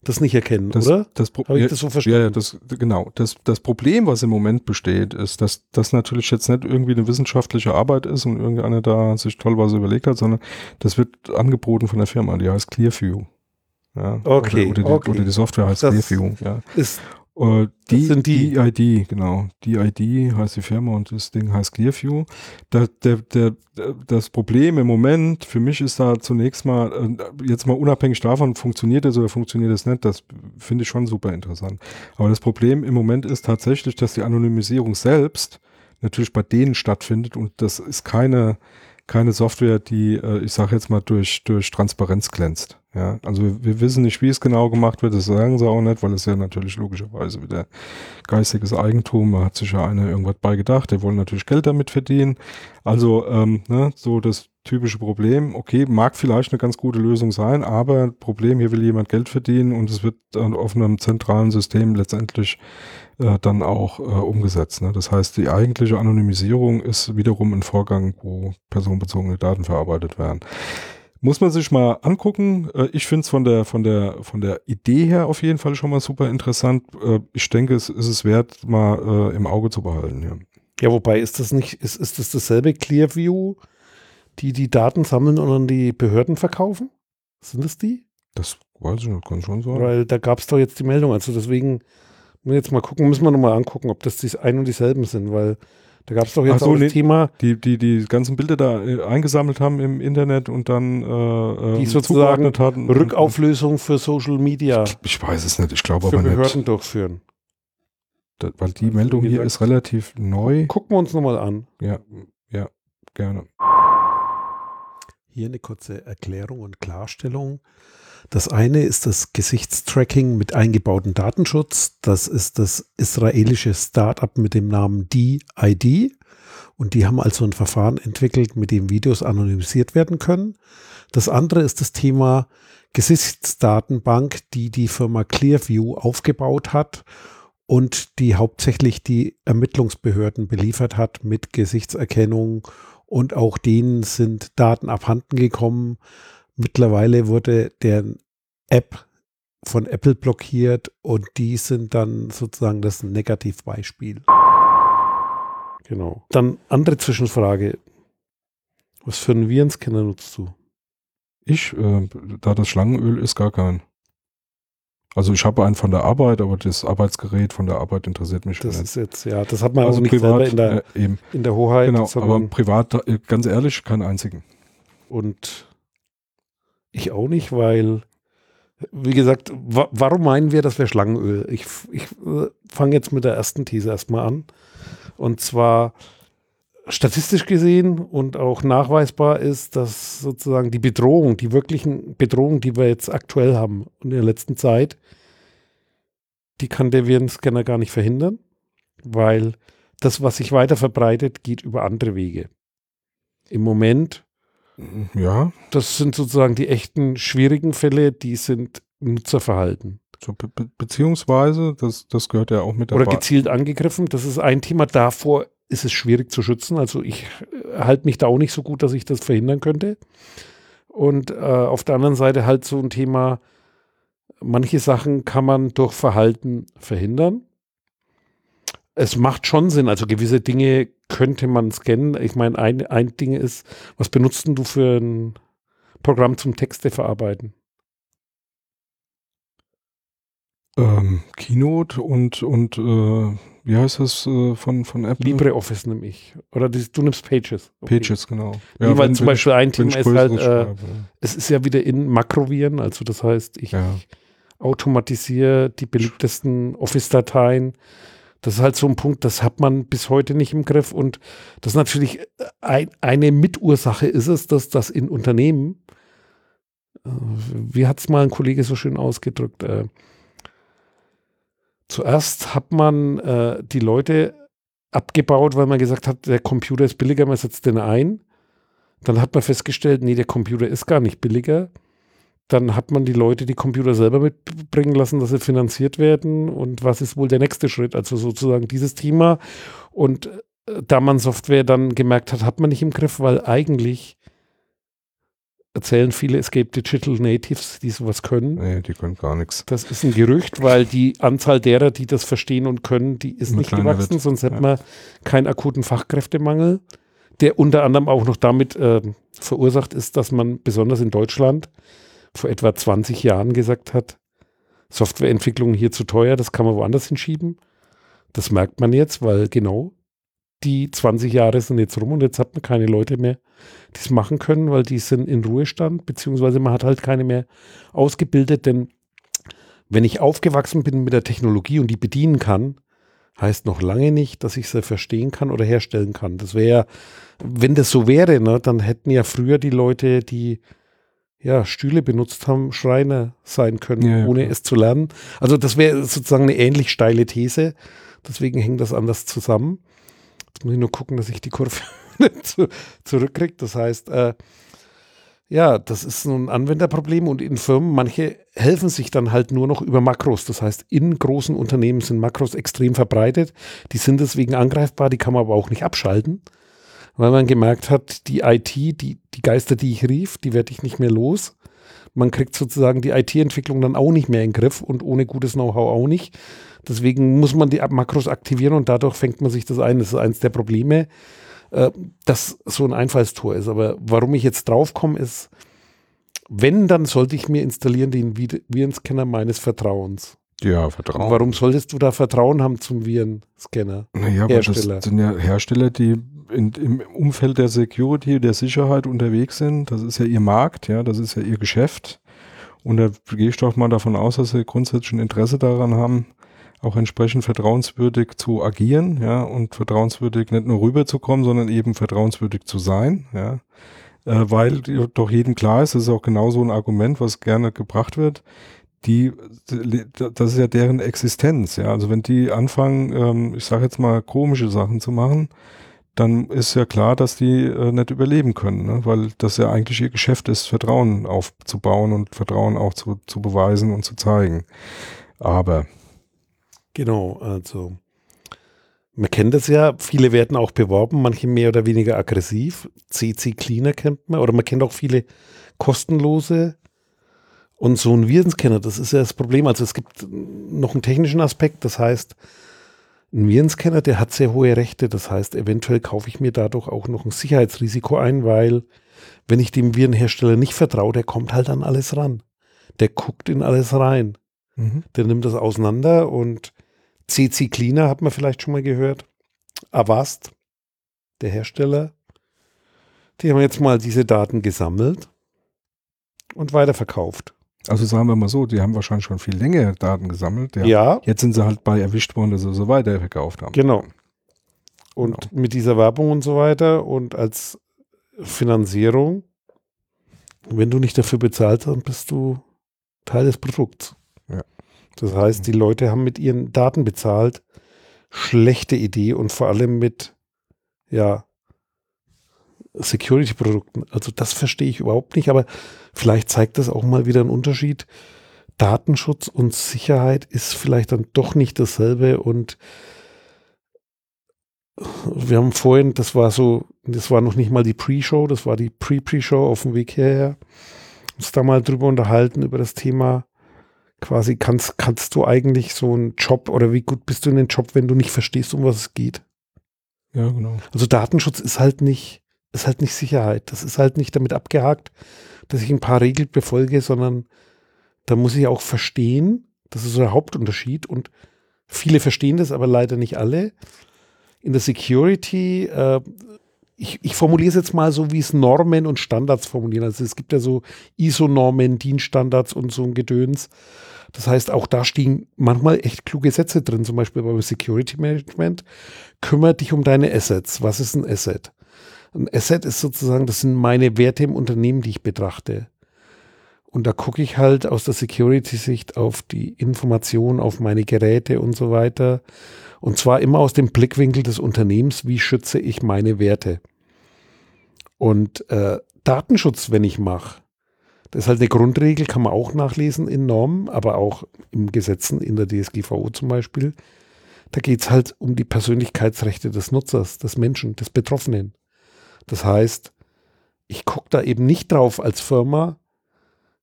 das nicht erkennen, Das, oder? Das Habe ich das so verstanden? Ja, ja, das, genau. Das, das Problem, was im Moment besteht, ist, dass das natürlich jetzt nicht irgendwie eine wissenschaftliche Arbeit ist und irgendeiner da sich toll was überlegt hat, sondern das wird angeboten von der Firma, die heißt Clearview. Ja, Okay, oder, oder, die, okay. oder die Software heißt Das- Clearview, ja. Ist, Äh, die, sind die. DID, genau. DID heißt die Firma und das Ding heißt Clearview. Der, der, der, das Problem im Moment für mich ist da zunächst mal, äh, jetzt mal unabhängig davon, funktioniert es oder funktioniert es nicht, das finde ich schon super interessant. Aber das Problem im Moment ist tatsächlich, dass die Anonymisierung selbst natürlich bei denen stattfindet und das ist keine, keine Software, die, äh, ich sage jetzt mal, durch, durch Transparenz glänzt. Ja, also wir, wir wissen nicht, wie es genau gemacht wird, das sagen sie auch nicht, weil es ja natürlich logischerweise wieder geistiges Eigentum, da hat sich ja einer irgendwas bei gedacht, der wollen natürlich Geld damit verdienen. Also ähm, ne, so das typische Problem, okay, mag vielleicht eine ganz gute Lösung sein, aber Problem, hier will jemand Geld verdienen und es wird auf einem zentralen System letztendlich äh, dann auch äh, umgesetzt. Ne? Das heißt, die eigentliche Anonymisierung ist wiederum ein Vorgang, wo personenbezogene Daten verarbeitet werden. Muss man sich mal angucken. Äh, Ich finde es von der, von, der, von der Idee her auf jeden Fall schon mal super interessant. Äh, Ich denke, es ist es wert, mal äh, im Auge zu behalten. Ja. ja, wobei ist das nicht, ist, ist das dasselbe Clearview, die die Daten sammeln und an die Behörden verkaufen? Sind das die? Das weiß ich nicht, kann schon sein. Weil da gab es doch jetzt die Meldung. Also deswegen jetzt mal gucken, müssen wir nochmal angucken, ob das die ein und dieselben sind, weil da gab es doch jetzt so, auch das nee. Thema, Die, die die ganzen Bilder da äh, eingesammelt haben im Internet und dann äh, Die sozusagen zugeordnet hatten. Rückauflösung für Social Media Ich weiß es nicht, ich glaube für aber Behörden nicht. durchführen. Da, weil die Meldung wie hier ist relativ neu. Gucken wir uns nochmal an. Ja, ja, gerne. Hier eine kurze Erklärung und Klarstellung. Das eine ist das Gesichtstracking mit eingebautem Datenschutz. Das ist das israelische Startup mit dem Namen DID. Und die haben also ein Verfahren entwickelt, mit dem Videos anonymisiert werden können. Das andere ist das Thema Gesichtsdatenbank, die die Firma Clearview aufgebaut hat und die hauptsächlich die Ermittlungsbehörden beliefert hat mit Gesichtserkennung und auch denen sind Daten abhanden gekommen. Mittlerweile wurde deren App von Apple blockiert und die sind dann sozusagen das Negativbeispiel. Genau. Dann andere Zwischenfrage. Was für einen Virenscanner nutzt du? Ich, äh, da das Schlangenöl ist, gar kein. Also ich habe einen von der Arbeit, aber das Arbeitsgerät von der Arbeit interessiert mich Das nicht. ist jetzt, ja, das hat man also auch nicht selber in der, äh, in der Hoheit, Genau, aber privat, äh, ganz ehrlich, keinen einzigen. Und ich auch nicht, weil, wie gesagt, wa warum meinen wir, das wäre Schlangenöl? Ich, ich äh, fange jetzt mit der ersten These erstmal an. Und zwar statistisch gesehen und auch nachweisbar ist, dass sozusagen die Bedrohung, die wirklichen Bedrohungen, die wir jetzt aktuell haben in der letzten Zeit, die kann der Virenscanner gar nicht verhindern, weil das, was sich weiter verbreitet, geht über andere Wege. Im Moment Ja, das sind sozusagen die echten schwierigen Fälle, die sind Nutzerverhalten. so be be beziehungsweise, das, das gehört ja auch mit Oder dabei. gezielt angegriffen. Das ist ein Thema. Davor ist es schwierig zu schützen. Also ich äh, halte mich da auch nicht so gut, dass ich das verhindern könnte. Und äh, auf der anderen Seite halt so ein Thema, manche Sachen kann man durch Verhalten verhindern. Es macht schon Sinn, also gewisse Dinge könnte man scannen. Ich meine, ein, ein Ding ist, was benutzt denn du für ein Programm zum Texte verarbeiten? Ähm, Keynote und, und äh, wie heißt das äh, von, von Apple? LibreOffice nehme ich. Oder das, du nimmst Pages. Okay. Pages, genau. Nee, weil wenn- zum Beispiel ein Thema ist halt, äh, es ist ja wieder in Makroviren, also das heißt, ich Ja. automatisiere die beliebtesten Office-Dateien. Das ist halt so ein Punkt, das hat man bis heute nicht im Griff. Und das ist natürlich ein, eine Mitursache ist es, dass das in Unternehmen wie hat es mal ein Kollege so schön ausgedrückt? Äh, zuerst hat man äh, die Leute abgebaut, weil man gesagt hat, der Computer ist billiger, man setzt den ein. Dann hat man festgestellt, nee, der Computer ist gar nicht billiger. Dann hat man die Leute die Computer selber mitbringen lassen, dass sie finanziert werden. Und was ist wohl der nächste Schritt? Also sozusagen dieses Thema. Und äh, da man Software dann gemerkt hat, hat man nicht im Griff, weil eigentlich erzählen viele Escape Digital Natives, die sowas können. Nee, die können gar nichts. Das ist ein Gerücht, weil die Anzahl derer, die das verstehen und können, die ist Immer nicht gewachsen, wird. sonst hätten ja. wir keinen akuten Fachkräftemangel, der unter anderem auch noch damit äh, verursacht ist, dass man besonders in Deutschland vor etwa 20 Jahren gesagt hat, Softwareentwicklung hier zu teuer, das kann man woanders hinschieben. Das merkt man jetzt, weil genau die 20 Jahre sind jetzt rum und jetzt hat man keine Leute mehr, die es machen können, weil die sind in Ruhestand, beziehungsweise man hat halt keine mehr ausgebildet, denn wenn ich aufgewachsen bin mit der Technologie und die bedienen kann, heißt noch lange nicht, dass ich sie verstehen kann oder herstellen kann. Das wäre, wenn das so wäre, ne, dann hätten ja früher die Leute, die ja, Stühle benutzt haben, Schreiner sein können, ja, ohne ja. es zu lernen. Also das wäre sozusagen eine ähnlich steile These. Deswegen hängt das anders zusammen. Jetzt muss ich nur gucken, dass ich die Kurve zu, zurückkriege. Das heißt, äh, ja, das ist ein Anwenderproblem und in Firmen, manche helfen sich dann halt nur noch über Makros. Das heißt, in großen Unternehmen sind Makros extrem verbreitet. Die sind deswegen angreifbar, die kann man aber auch nicht abschalten, weil man gemerkt hat, die IT, die, die Geister, die ich rief, die werde ich nicht mehr los. Man kriegt sozusagen die IT-Entwicklung dann auch nicht mehr in den Griff und ohne gutes Know-how auch nicht. Deswegen muss man die Makros aktivieren und dadurch fängt man sich das ein. Das ist eines der Probleme, äh, dass so ein Einfallstor ist. Aber warum ich jetzt draufkomme, ist, wenn, dann sollte ich mir installieren den Virenscanner meines Vertrauens. Ja, Vertrauen. warum solltest du da Vertrauen haben zum Virenscanner? Naja, Hersteller. das sind ja Hersteller, die in, im Umfeld der Security, der Sicherheit unterwegs sind. Das ist ja ihr Markt, ja, das ist ja ihr Geschäft. Und da gehe ich doch mal davon aus, dass sie grundsätzlich ein Interesse daran haben, auch entsprechend vertrauenswürdig zu agieren, ja, und vertrauenswürdig nicht nur rüberzukommen, sondern eben vertrauenswürdig zu sein, ja, äh, weil doch jedem klar ist, das ist auch genau so ein Argument, was gerne gebracht wird, die, das ist ja deren Existenz, ja, also wenn die anfangen, ähm, ich sage jetzt mal komische Sachen zu machen, dann ist ja klar, dass die äh, nicht überleben können, ne? weil das ja eigentlich ihr Geschäft ist, Vertrauen aufzubauen und Vertrauen auch zu, zu beweisen und zu zeigen. Aber Genau, also man kennt das ja, viele werden auch beworben, manche mehr oder weniger aggressiv. CC Cleaner kennt man, oder man kennt auch viele kostenlose. Und so ein Virenscanner, das ist ja das Problem. Also es gibt noch einen technischen Aspekt, das heißt, ein Virenscanner, der hat sehr hohe Rechte. Das heißt, eventuell kaufe ich mir dadurch auch noch ein Sicherheitsrisiko ein, weil wenn ich dem Virenhersteller nicht vertraue, der kommt halt an alles ran. Der guckt in alles rein. Mhm. Der nimmt das auseinander und CC Cleaner hat man vielleicht schon mal gehört. Avast, der Hersteller. Die haben jetzt mal diese Daten gesammelt und weiterverkauft. Also sagen wir mal so, die haben wahrscheinlich schon viel länger Daten gesammelt. Ja. ja. Jetzt sind sie halt bei erwischt worden, dass sie so weiterverkauft haben. Genau. Und genau. mit dieser Werbung und so weiter und als Finanzierung, wenn du nicht dafür bezahlt hast, bist du Teil des Produkts. Das heißt, die Leute haben mit ihren Daten bezahlt. Schlechte Idee und vor allem mit, ja, Security-Produkten. Also das verstehe ich überhaupt nicht, aber vielleicht zeigt das auch mal wieder einen Unterschied. Datenschutz und Sicherheit ist vielleicht dann doch nicht dasselbe und wir haben vorhin, das war so, das war noch nicht mal die Pre-Show, das war die Pre-Pre-Show auf dem Weg hierher, uns da mal drüber unterhalten über das Thema quasi kannst, kannst du eigentlich so einen Job oder wie gut bist du in den Job, wenn du nicht verstehst, um was es geht? Ja, genau. Also Datenschutz ist halt nicht, ist halt nicht Sicherheit. Das ist halt nicht damit abgehakt, dass ich ein paar Regeln befolge, sondern da muss ich auch verstehen, das ist so der Hauptunterschied und viele verstehen das, aber leider nicht alle. In der Security äh, ich, ich formuliere es jetzt mal so, wie es Normen und Standards formulieren. Also es gibt ja so ISO-Normen, Dienststandards und so ein Gedöns. Das heißt, auch da stehen manchmal echt kluge Sätze drin, zum Beispiel beim Security Management. Kümmere dich um deine Assets. Was ist ein Asset? Ein Asset ist sozusagen, das sind meine Werte im Unternehmen, die ich betrachte. Und da gucke ich halt aus der Security-Sicht auf die Information, auf meine Geräte und so weiter. Und zwar immer aus dem Blickwinkel des Unternehmens, wie schütze ich meine Werte. Und äh, Datenschutz, wenn ich mache, das ist halt eine Grundregel, kann man auch nachlesen in Normen, aber auch im Gesetzen in der DSGVO zum Beispiel. Da geht es halt um die Persönlichkeitsrechte des Nutzers, des Menschen, des Betroffenen. Das heißt, ich gucke da eben nicht drauf als Firma,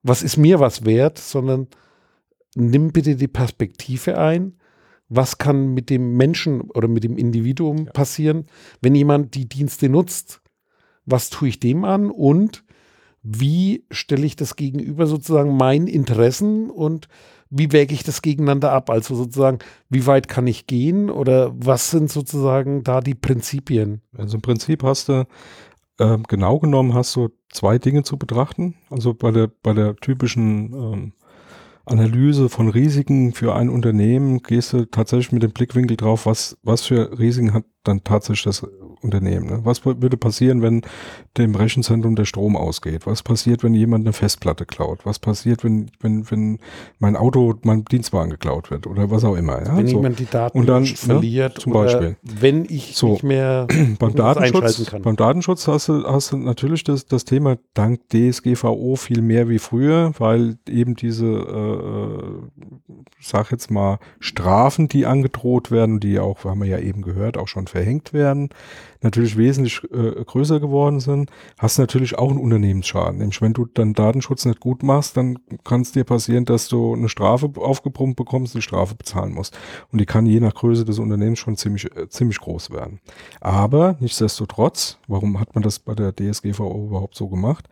was ist mir was wert, sondern nimm bitte die Perspektive ein, was kann mit dem Menschen oder mit dem Individuum ja. passieren, wenn jemand die Dienste nutzt. Was tue ich dem an und wie stelle ich das gegenüber sozusagen meinen Interessen und wie wäge ich das gegeneinander ab? Also sozusagen, wie weit kann ich gehen oder was sind sozusagen da die Prinzipien? Also im Prinzip hast du, äh, genau genommen hast du zwei Dinge zu betrachten. Also bei der, bei der typischen ähm, Analyse von Risiken für ein Unternehmen gehst du tatsächlich mit dem Blickwinkel drauf, was, was für Risiken hat dann tatsächlich das Unternehmen. Ne? Was würde passieren, wenn dem Rechenzentrum der Strom ausgeht? Was passiert, wenn jemand eine Festplatte klaut? Was passiert, wenn, wenn, wenn mein Auto, mein Dienstwagen geklaut wird oder was auch immer? Ja? Wenn so. jemand die Daten Und dann, ne, verliert zum Beispiel. wenn ich so. nicht mehr beim Datenschutz, beim Datenschutz hast du, hast du natürlich das, das Thema dank DSGVO viel mehr wie früher, weil eben diese, äh, sag jetzt mal, Strafen, die angedroht werden, die auch, haben wir ja eben gehört, auch schon verhängt werden, natürlich wesentlich äh, größer geworden sind, hast natürlich auch einen Unternehmensschaden. Nämlich wenn du dann Datenschutz nicht gut machst, dann kann es dir passieren, dass du eine Strafe aufgebrummt bekommst, die Strafe bezahlen musst. Und die kann je nach Größe des Unternehmens schon ziemlich, äh, ziemlich groß werden. Aber nichtsdestotrotz, warum hat man das bei der DSGVO überhaupt so gemacht?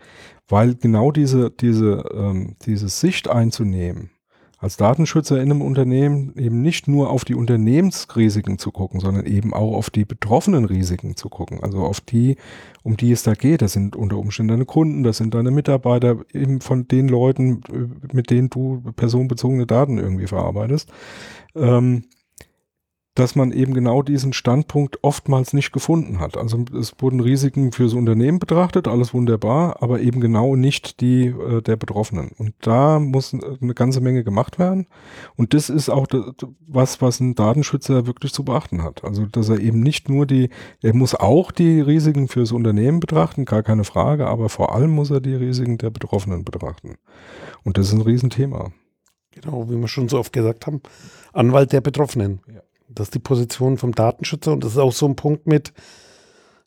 Weil genau diese, diese, ähm, diese Sicht einzunehmen, als Datenschützer in einem Unternehmen eben nicht nur auf die Unternehmensrisiken zu gucken, sondern eben auch auf die betroffenen Risiken zu gucken. Also auf die, um die es da geht. Das sind unter Umständen deine Kunden, das sind deine Mitarbeiter, eben von den Leuten, mit denen du personenbezogene Daten irgendwie verarbeitest. Ähm, dass man eben genau diesen Standpunkt oftmals nicht gefunden hat. Also es wurden Risiken fürs Unternehmen betrachtet, alles wunderbar, aber eben genau nicht die äh, der Betroffenen. Und da muss eine ganze Menge gemacht werden. Und das ist auch das, was, was ein Datenschützer wirklich zu beachten hat. Also dass er eben nicht nur die, er muss auch die Risiken fürs Unternehmen betrachten, gar keine Frage, aber vor allem muss er die Risiken der Betroffenen betrachten. Und das ist ein Riesenthema. Genau, wie wir schon so oft gesagt haben, Anwalt der Betroffenen. Ja. Das ist die Position vom Datenschützer und das ist auch so ein Punkt mit,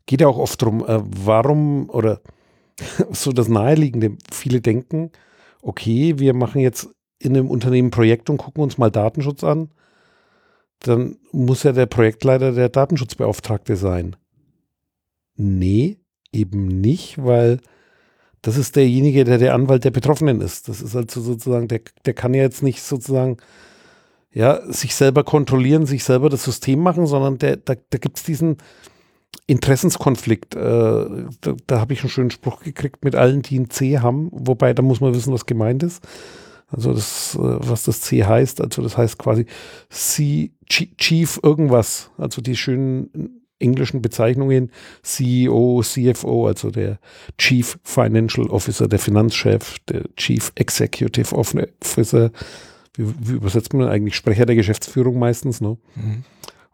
geht ja auch oft darum, äh, warum oder so das Naheliegende, viele denken, okay, wir machen jetzt in einem Unternehmen ein Projekt und gucken uns mal Datenschutz an, dann muss ja der Projektleiter der Datenschutzbeauftragte sein. Nee, eben nicht, weil das ist derjenige, der der Anwalt der Betroffenen ist. Das ist also sozusagen, der, der kann ja jetzt nicht sozusagen ja, sich selber kontrollieren, sich selber das System machen, sondern der, da, da gibt es diesen Interessenskonflikt. Äh, da, da habe ich einen schönen Spruch gekriegt mit allen, die ein C haben, wobei da muss man wissen, was gemeint ist. Also das, äh, was das C heißt, also das heißt quasi C, Chief irgendwas, also die schönen englischen Bezeichnungen CEO, CFO, also der Chief Financial Officer, der Finanzchef, der Chief Executive Officer, wie, wie übersetzt man eigentlich Sprecher der Geschäftsführung meistens, ne? Mhm.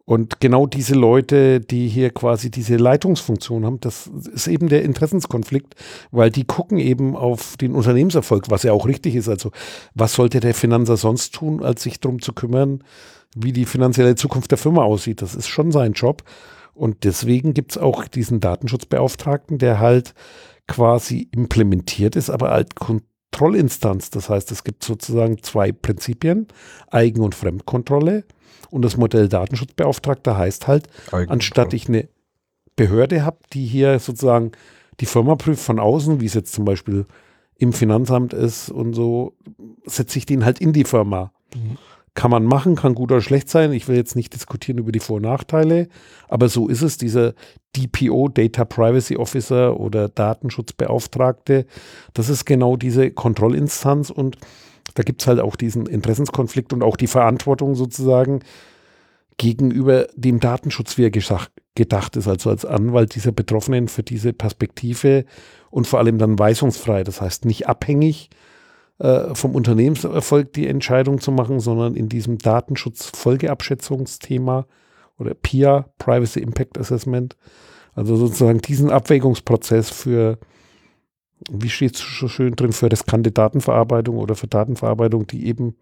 Und genau diese Leute, die hier quasi diese Leitungsfunktion haben, das ist eben der Interessenskonflikt, weil die gucken eben auf den Unternehmenserfolg, was ja auch richtig ist. Also was sollte der Finanzer sonst tun, als sich darum zu kümmern, wie die finanzielle Zukunft der Firma aussieht? Das ist schon sein Job. Und deswegen gibt es auch diesen Datenschutzbeauftragten, der halt quasi implementiert ist, aber halt Kontrollinstanz. Das heißt, es gibt sozusagen zwei Prinzipien, Eigen- und Fremdkontrolle. Und das Modell Datenschutzbeauftragter heißt halt, anstatt ich eine Behörde habe, die hier sozusagen die Firma prüft von außen, wie es jetzt zum Beispiel im Finanzamt ist und so, setze ich den halt in die Firma. Mhm. Kann man machen, kann gut oder schlecht sein. Ich will jetzt nicht diskutieren über die Vor- und Nachteile, aber so ist es. Dieser DPO, Data Privacy Officer oder Datenschutzbeauftragte, das ist genau diese Kontrollinstanz und da gibt es halt auch diesen Interessenskonflikt und auch die Verantwortung sozusagen gegenüber dem Datenschutz, wie er gedacht ist, also als Anwalt dieser Betroffenen für diese Perspektive und vor allem dann weisungsfrei, das heißt nicht abhängig, äh, vom Unternehmenserfolg die Entscheidung zu machen, sondern in diesem Datenschutz-Folgeabschätzungsthema oder PIA, Privacy Impact Assessment, also sozusagen diesen Abwägungsprozess für, wie steht es so schön drin, für riskante Datenverarbeitung oder für Datenverarbeitung, die eben,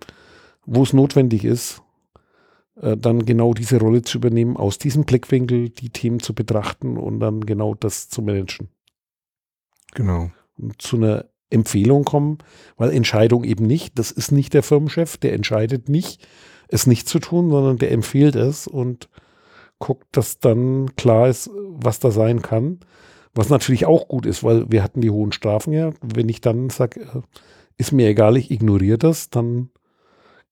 wo es notwendig ist, äh, dann genau diese Rolle zu übernehmen, aus diesem Blickwinkel die Themen zu betrachten und dann genau das zu managen. Genau. Und zu einer Empfehlung kommen, weil Entscheidung eben nicht, das ist nicht der Firmenchef, der entscheidet nicht, es nicht zu tun, sondern der empfiehlt es und guckt, dass dann klar ist, was da sein kann. Was natürlich auch gut ist, weil wir hatten die hohen Strafen ja. Wenn ich dann sage, äh, ist mir egal, ich ignoriere das, dann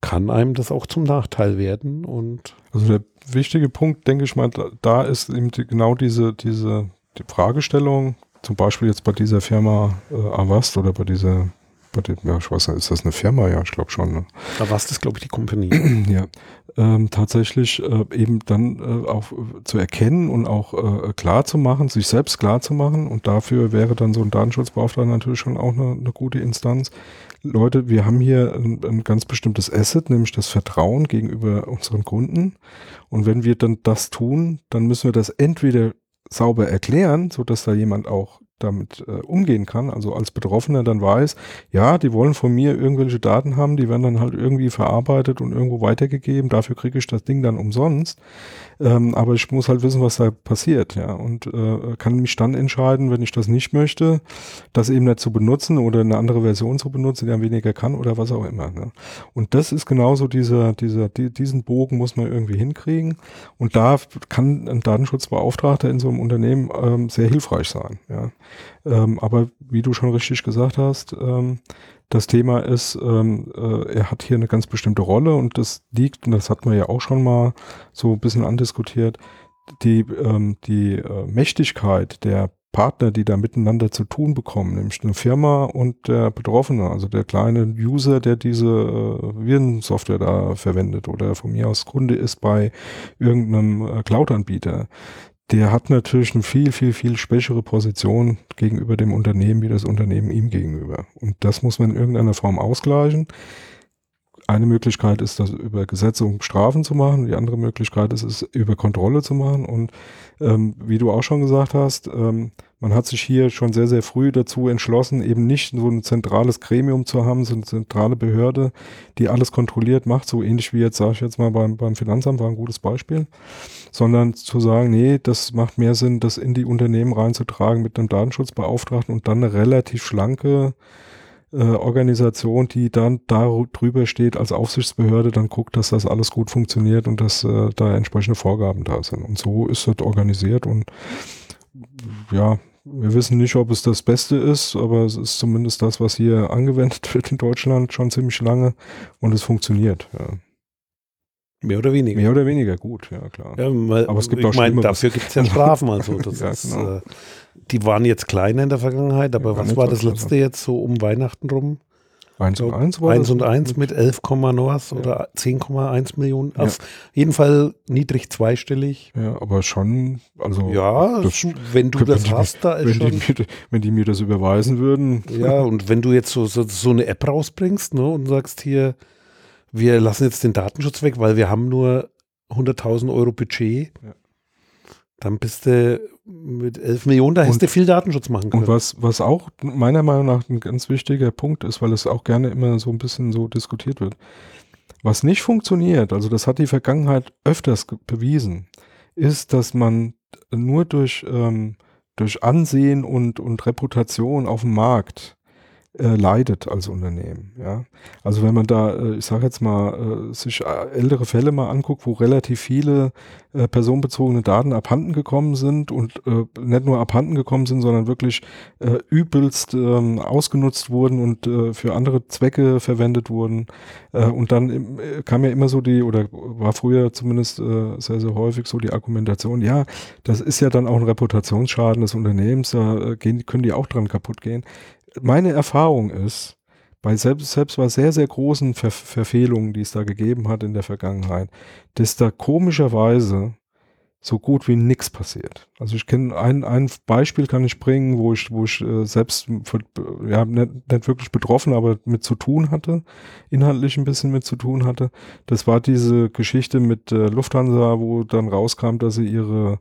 kann einem das auch zum Nachteil werden. Und also der wichtige Punkt, denke ich mal, da ist eben die, genau diese, diese die Fragestellung, zum Beispiel jetzt bei dieser Firma äh, Avast oder bei dieser, bei dem, ja, ich weiß nicht, ist das eine Firma? Ja, ich glaube schon. Ne? Avast ist, glaube ich, die Company. ja, ähm, tatsächlich äh, eben dann äh, auch zu erkennen und auch äh, klar zu machen, sich selbst klar zu machen. Und dafür wäre dann so ein Datenschutzbeauftragter natürlich schon auch eine, eine gute Instanz. Leute, wir haben hier ein, ein, ganz bestimmtes Asset, nämlich das Vertrauen gegenüber unseren Kunden. Und wenn wir dann das tun, dann müssen wir das entweder sauber erklären, so dass da jemand auch damit äh, umgehen kann, also als Betroffener dann weiß, ja, die wollen von mir irgendwelche Daten haben, die werden dann halt irgendwie verarbeitet und irgendwo weitergegeben, dafür kriege ich das Ding dann umsonst. Ähm, aber ich muss halt wissen, was da passiert, ja, und äh, kann mich dann entscheiden, wenn ich das nicht möchte, das eben nicht zu benutzen oder eine andere Version zu benutzen, die dann weniger kann oder was auch immer. Ne? Und das ist genauso dieser, dieser, die, diesen Bogen muss man irgendwie hinkriegen. Und da kann ein Datenschutzbeauftragter in so einem Unternehmen ähm, sehr hilfreich sein, ja. Ähm, aber wie du schon richtig gesagt hast, ähm, das Thema ist, ähm, äh, er hat hier eine ganz bestimmte Rolle und das liegt, und das hat man ja auch schon mal so ein bisschen andiskutiert, die, ähm, die äh, Mächtigkeit der Partner, die da miteinander zu tun bekommen, nämlich eine Firma und der Betroffene, also der kleine User, der diese äh, Virensoftware da verwendet oder von mir aus Kunde ist bei irgendeinem äh, Cloud-Anbieter der hat natürlich eine viel, viel, viel schwächere Position gegenüber dem Unternehmen, wie das Unternehmen ihm gegenüber. Und das muss man in irgendeiner Form ausgleichen. Eine Möglichkeit ist, das über Gesetze und Strafen zu machen. Die andere Möglichkeit ist, es über Kontrolle zu machen. Und ähm, wie du auch schon gesagt hast, ähm, man hat sich hier schon sehr, sehr früh dazu entschlossen, eben nicht so ein zentrales Gremium zu haben, so eine zentrale Behörde, die alles kontrolliert macht, so ähnlich wie jetzt, sage ich jetzt mal, beim, beim Finanzamt war ein gutes Beispiel, sondern zu sagen, nee, das macht mehr Sinn, das in die Unternehmen reinzutragen mit einem Datenschutzbeauftragten und dann eine relativ schlanke äh, Organisation, die dann darüber steht als Aufsichtsbehörde, dann guckt, dass das alles gut funktioniert und dass äh, da entsprechende Vorgaben da sind. Und so ist das organisiert und ja, wir wissen nicht, ob es das Beste ist, aber es ist zumindest das, was hier angewendet wird in Deutschland schon ziemlich lange und es funktioniert. Ja. Mehr oder weniger. Mehr oder weniger, gut, ja klar. Ja, weil, aber es gibt ich auch meine, dafür gibt es ja Strafen. Also ja, ist, genau. äh, die waren jetzt kleiner in der Vergangenheit, aber ja, was war das letzte jetzt so um Weihnachten rum? 1 und 1 war 1 und 1 mit 11, was ja. oder 10,1 Millionen. Ja. Auf jeden Fall niedrig zweistellig. Ja, aber schon, also. Ja, das, wenn du das hast, da ist wenn schon. Die mir, wenn die mir das überweisen würden. Ja, und wenn du jetzt so, so, so eine App rausbringst ne, und sagst hier, wir lassen jetzt den Datenschutz weg, weil wir haben nur 100.000 Euro Budget. Ja. Dann bist du mit 11 Millionen, da hättest du viel Datenschutz machen können. Und was, was auch meiner Meinung nach ein ganz wichtiger Punkt ist, weil es auch gerne immer so ein bisschen so diskutiert wird. Was nicht funktioniert, also das hat die Vergangenheit öfters bewiesen, ist, dass man nur durch, ähm, durch Ansehen und, und Reputation auf dem Markt äh, leidet als Unternehmen. Ja? Also wenn man da, äh, ich sage jetzt mal, äh, sich äh, ältere Fälle mal anguckt, wo relativ viele äh, personenbezogene Daten abhanden gekommen sind und äh, nicht nur abhanden gekommen sind, sondern wirklich übelst ähm, ausgenutzt wurden und für andere Zwecke verwendet wurden. Und dann kam ja immer so die, oder war früher zumindest sehr, sehr häufig so die Argumentation, ja, das ist ja dann auch ein Reputationsschaden des Unternehmens, da gehen, können die auch dran kaputt gehen meine Erfahrung ist, bei selbst, selbst bei sehr, sehr großen Ver Verfehlungen, die es da gegeben hat in der Vergangenheit, dass da komischerweise so gut wie nichts passiert. Also ich kenne ein, ein Beispiel kann ich bringen, wo ich, wo ich äh, selbst ja, nicht, nicht wirklich betroffen, aber mit zu tun hatte, inhaltlich ein bisschen mit zu tun hatte. Das war diese Geschichte mit äh, Lufthansa, wo dann rauskam, dass sie ihre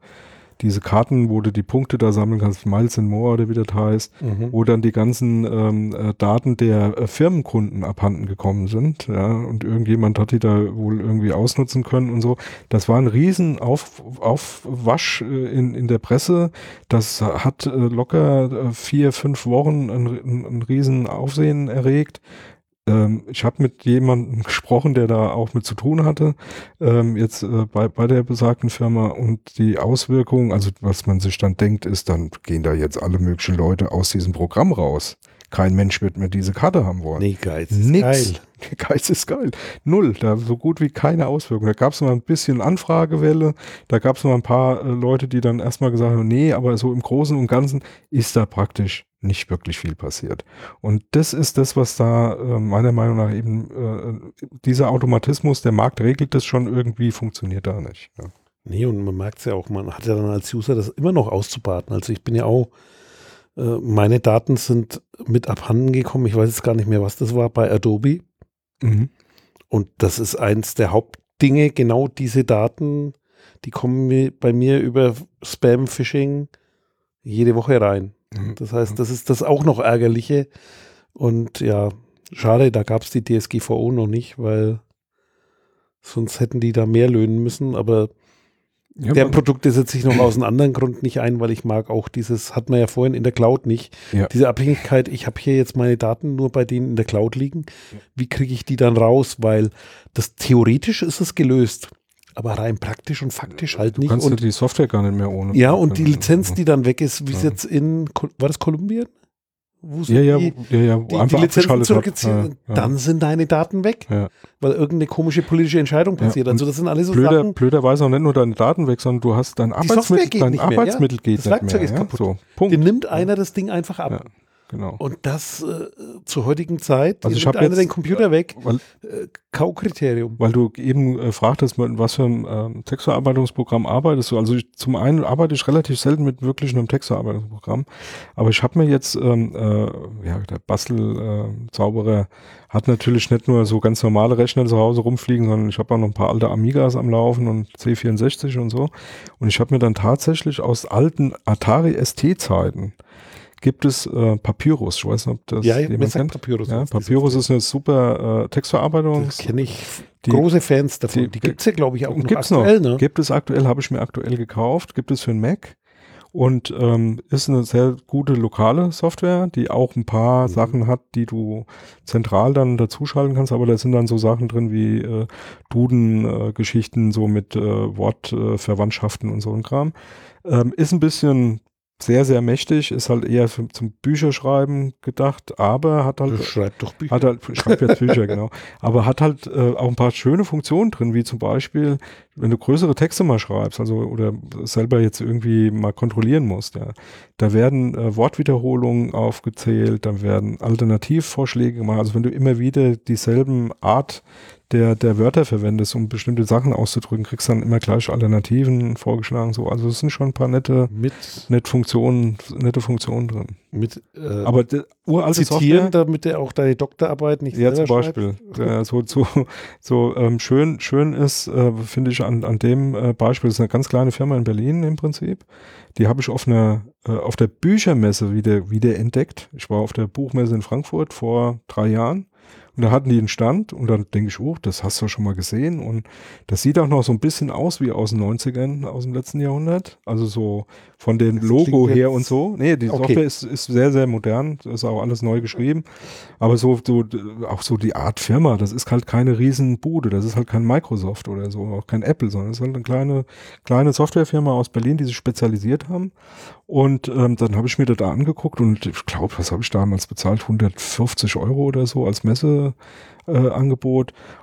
diese Karten, wo du die Punkte da sammeln kannst, Miles and More oder wie das heißt, mhm. wo dann die ganzen ähm, äh, Daten der äh, Firmenkunden abhanden gekommen sind, ja, und irgendjemand hat die da wohl irgendwie ausnutzen können und so. Das war ein riesen Auf, Aufwasch äh, in, in der Presse. Das hat äh, locker äh, vier, fünf Wochen ein, ein, ein riesen Aufsehen erregt ähm, ich habe mit jemandem gesprochen, der da auch mit zu tun hatte, ähm, jetzt äh, bei, bei der besagten Firma und die Auswirkungen, also was man sich dann denkt, ist, dann gehen da jetzt alle möglichen Leute aus diesem Programm raus. Kein Mensch wird mehr diese Karte haben wollen. Nee, Geiz ist Nix. geil. Geiz ist geil. Null. Da so gut wie keine Auswirkungen. Da gab es mal ein bisschen Anfragewelle. Da gab es mal ein paar äh, Leute, die dann erstmal gesagt haben, nee, aber so im Großen und Ganzen ist da praktisch nicht wirklich viel passiert. Und das ist das, was da äh, meiner Meinung nach eben äh, dieser Automatismus, der Markt regelt das schon irgendwie, funktioniert da nicht. Ja. Nee, und man merkt es ja auch, man hat ja dann als User das immer noch auszubaten. Also ich bin ja auch, meine Daten sind mit abhanden gekommen, ich weiß jetzt gar nicht mehr, was das war, bei Adobe. Mhm. Und das ist eins der Hauptdinge, genau diese Daten, die kommen bei mir über Spam-Phishing jede Woche rein. Mhm. Das heißt, das ist das auch noch ärgerliche. Und ja, schade, da gab es die DSGVO noch nicht, weil sonst hätten die da mehr löhnen müssen. Aber ja, deren Produkte setze ich noch aus einem anderen Grund nicht ein, weil ich mag auch dieses, hat man ja vorhin in der Cloud nicht, ja. diese Abhängigkeit, ich habe hier jetzt meine Daten nur bei denen in der Cloud liegen. Wie kriege ich die dann raus? Weil das theoretisch ist es gelöst aber rein praktisch und faktisch halt nicht. Du kannst und die Software gar nicht mehr ohne. Ja, und die Lizenz, die dann weg ist, wie es jetzt in, war das Kolumbien? Ja, ja, die, ja, wo die, die Lizenzen zurückgezogen, ja, dann sind deine Daten weg, weil irgendeine komische politische Entscheidung passiert. also das sind alles so blöder, Sachen. Blöderweise auch nicht nur deine Daten weg, sondern du hast dein Arbeitsmittel, geht dein Arbeitsmittel mehr, geht das Werkzeug nicht mehr. ist kaputt. So, Punkt. Dir nimmt einer das Ding einfach ab. Genau. Und das äh, zur heutigen Zeit, also ich habe einer den Computer weg, weil, äh, Kaukriterium. Weil du eben äh, fragtest, mit was für ein ähm, Textverarbeitungsprogramm arbeitest du. Also ich, zum einen arbeite ich relativ selten mit wirklich einem Textverarbeitungsprogramm, aber ich habe mir jetzt, ähm, äh, ja, der Bastel-Zauberer äh, hat natürlich nicht nur so ganz normale Rechner zu Hause rumfliegen, sondern ich habe auch noch ein paar alte Amigas am Laufen und C64 und so. Und ich habe mir dann tatsächlich aus alten Atari ST-Zeiten gibt es äh, Papyrus. Ich weiß nicht, ob das ja, jemand kennt. Papyrus. Ja, Papyrus ist eine super äh, Textverarbeitung. Das kenne ich. Die, große Fans davon. Die, die gibt es ja, glaube ich, auch noch gibt's aktuell. Noch. Ne? Gibt es aktuell, habe ich mir aktuell gekauft. Gibt es für einen Mac. Und ähm, ist eine sehr gute lokale Software, die auch ein paar mhm. Sachen hat, die du zentral dann dazuschalten kannst, aber da sind dann so Sachen drin wie äh, Duden-Geschichten, äh, so mit äh, Wortverwandtschaften und so ein Kram. Ähm, ist ein bisschen sehr, sehr mächtig, ist halt eher für, zum Bücherschreiben gedacht, aber hat halt. Schreibt doch Bücher. Hat halt, schreibt jetzt Bücher, genau. Aber hat halt äh, auch ein paar schöne Funktionen drin, wie zum Beispiel, wenn du größere Texte mal schreibst, also oder selber jetzt irgendwie mal kontrollieren musst, ja. Da werden äh, Wortwiederholungen aufgezählt, dann werden Alternativvorschläge gemacht. Also wenn du immer wieder dieselben Art der, der Wörter verwendest, um bestimmte Sachen auszudrücken, kriegst dann immer gleich Alternativen vorgeschlagen. So. Also es sind schon ein paar nette, mit, nette, Funktionen, nette Funktionen drin. Mit, äh, Aber de, uralte zitieren, Software, damit er auch deine Doktorarbeit nicht Ja, zum Beispiel. Ja, so so, so ähm, schön, schön ist, äh, finde ich, an, an dem äh, Beispiel, das ist eine ganz kleine Firma in Berlin im Prinzip. Die habe ich auf einer äh, auf der Büchermesse wieder, wieder entdeckt. Ich war auf der Buchmesse in Frankfurt vor drei Jahren und da hatten die einen Stand und dann denke ich, oh, das hast du schon mal gesehen. Und das sieht auch noch so ein bisschen aus wie aus den 90ern, aus dem letzten Jahrhundert. Also so von dem das Logo her und so. Nee, die okay. Software ist, ist sehr, sehr modern. Das ist auch alles neu geschrieben. Aber so, so, auch so die Art Firma, das ist halt keine Riesenbude. Das ist halt kein Microsoft oder so, auch kein Apple, sondern es ist halt eine kleine, kleine Softwarefirma aus Berlin, die sich spezialisiert haben. Und ähm, dann habe ich mir das da angeguckt und ich glaube, was habe ich damals bezahlt? 150 Euro oder so als Messeangebot. Äh,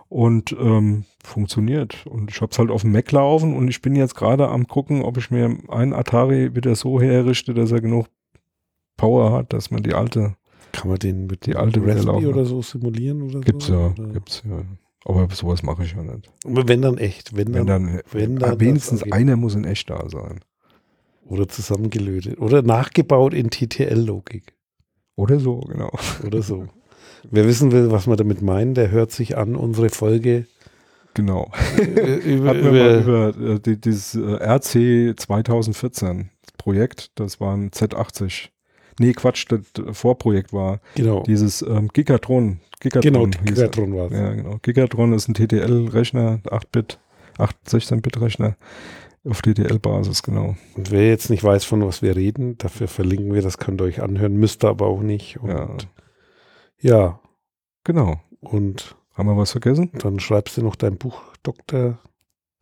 und ähm, funktioniert. Und ich habe es halt auf dem Mac laufen und ich bin jetzt gerade am gucken, ob ich mir einen Atari wieder so herrichte, dass er genug Power hat, dass man die alte kann man den mit die alte Raspberry oder so simulieren oder gibt's so? Ja, oder? Gibt's ja, Aber sowas mache ich ja nicht. Aber wenn dann echt, wenn dann, Wenn dann, wenn dann aber wenigstens das auf einer muss in echt da sein. oder zusammengelötet oder nachgebaut in TTL-Logik Oder so, genau. oder so. Wer wissen will, was wir damit meinen, der hört sich an unsere Folge Genau. äh, über, Hatten wir mal über über äh, die, dieses äh, RC 2014 Projekt, das war ein Z80. Nee, Quatsch, das äh, Vorprojekt war genau, dieses ähm, Gigatron. Gigatron genau, hieß. Gigatron war es. Ja, genau. Gigatron ist ein TTL-Rechner, 8-Bit, 8, 16-Bit-Rechner auf TTL-Basis, genau. Und wer jetzt nicht weiß, von was wir reden, dafür verlinken wir, das könnt ihr euch anhören, müsst ihr aber auch nicht. Und Ja, ja, genau. und Haben wir was vergessen? dann schreibst du noch dein Buch, Dr.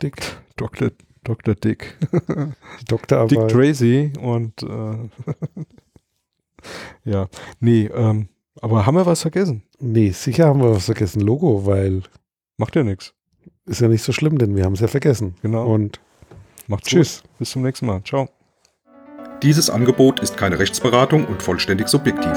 Dick, Dr. Dr. Dick. Doktorarbeit. Dick Tracy und äh, ja, nee, ähm, aber haben wir was vergessen? nee, sicher haben wir was vergessen, Logo, weil Macht ja nichts. ist ja nicht so schlimm, denn wir haben es ja vergessen. Genau. Und Macht's tschüss. gut. Bis zum nächsten Mal. Ciao. Dieses Angebot ist keine Rechtsberatung und vollständig subjektiv.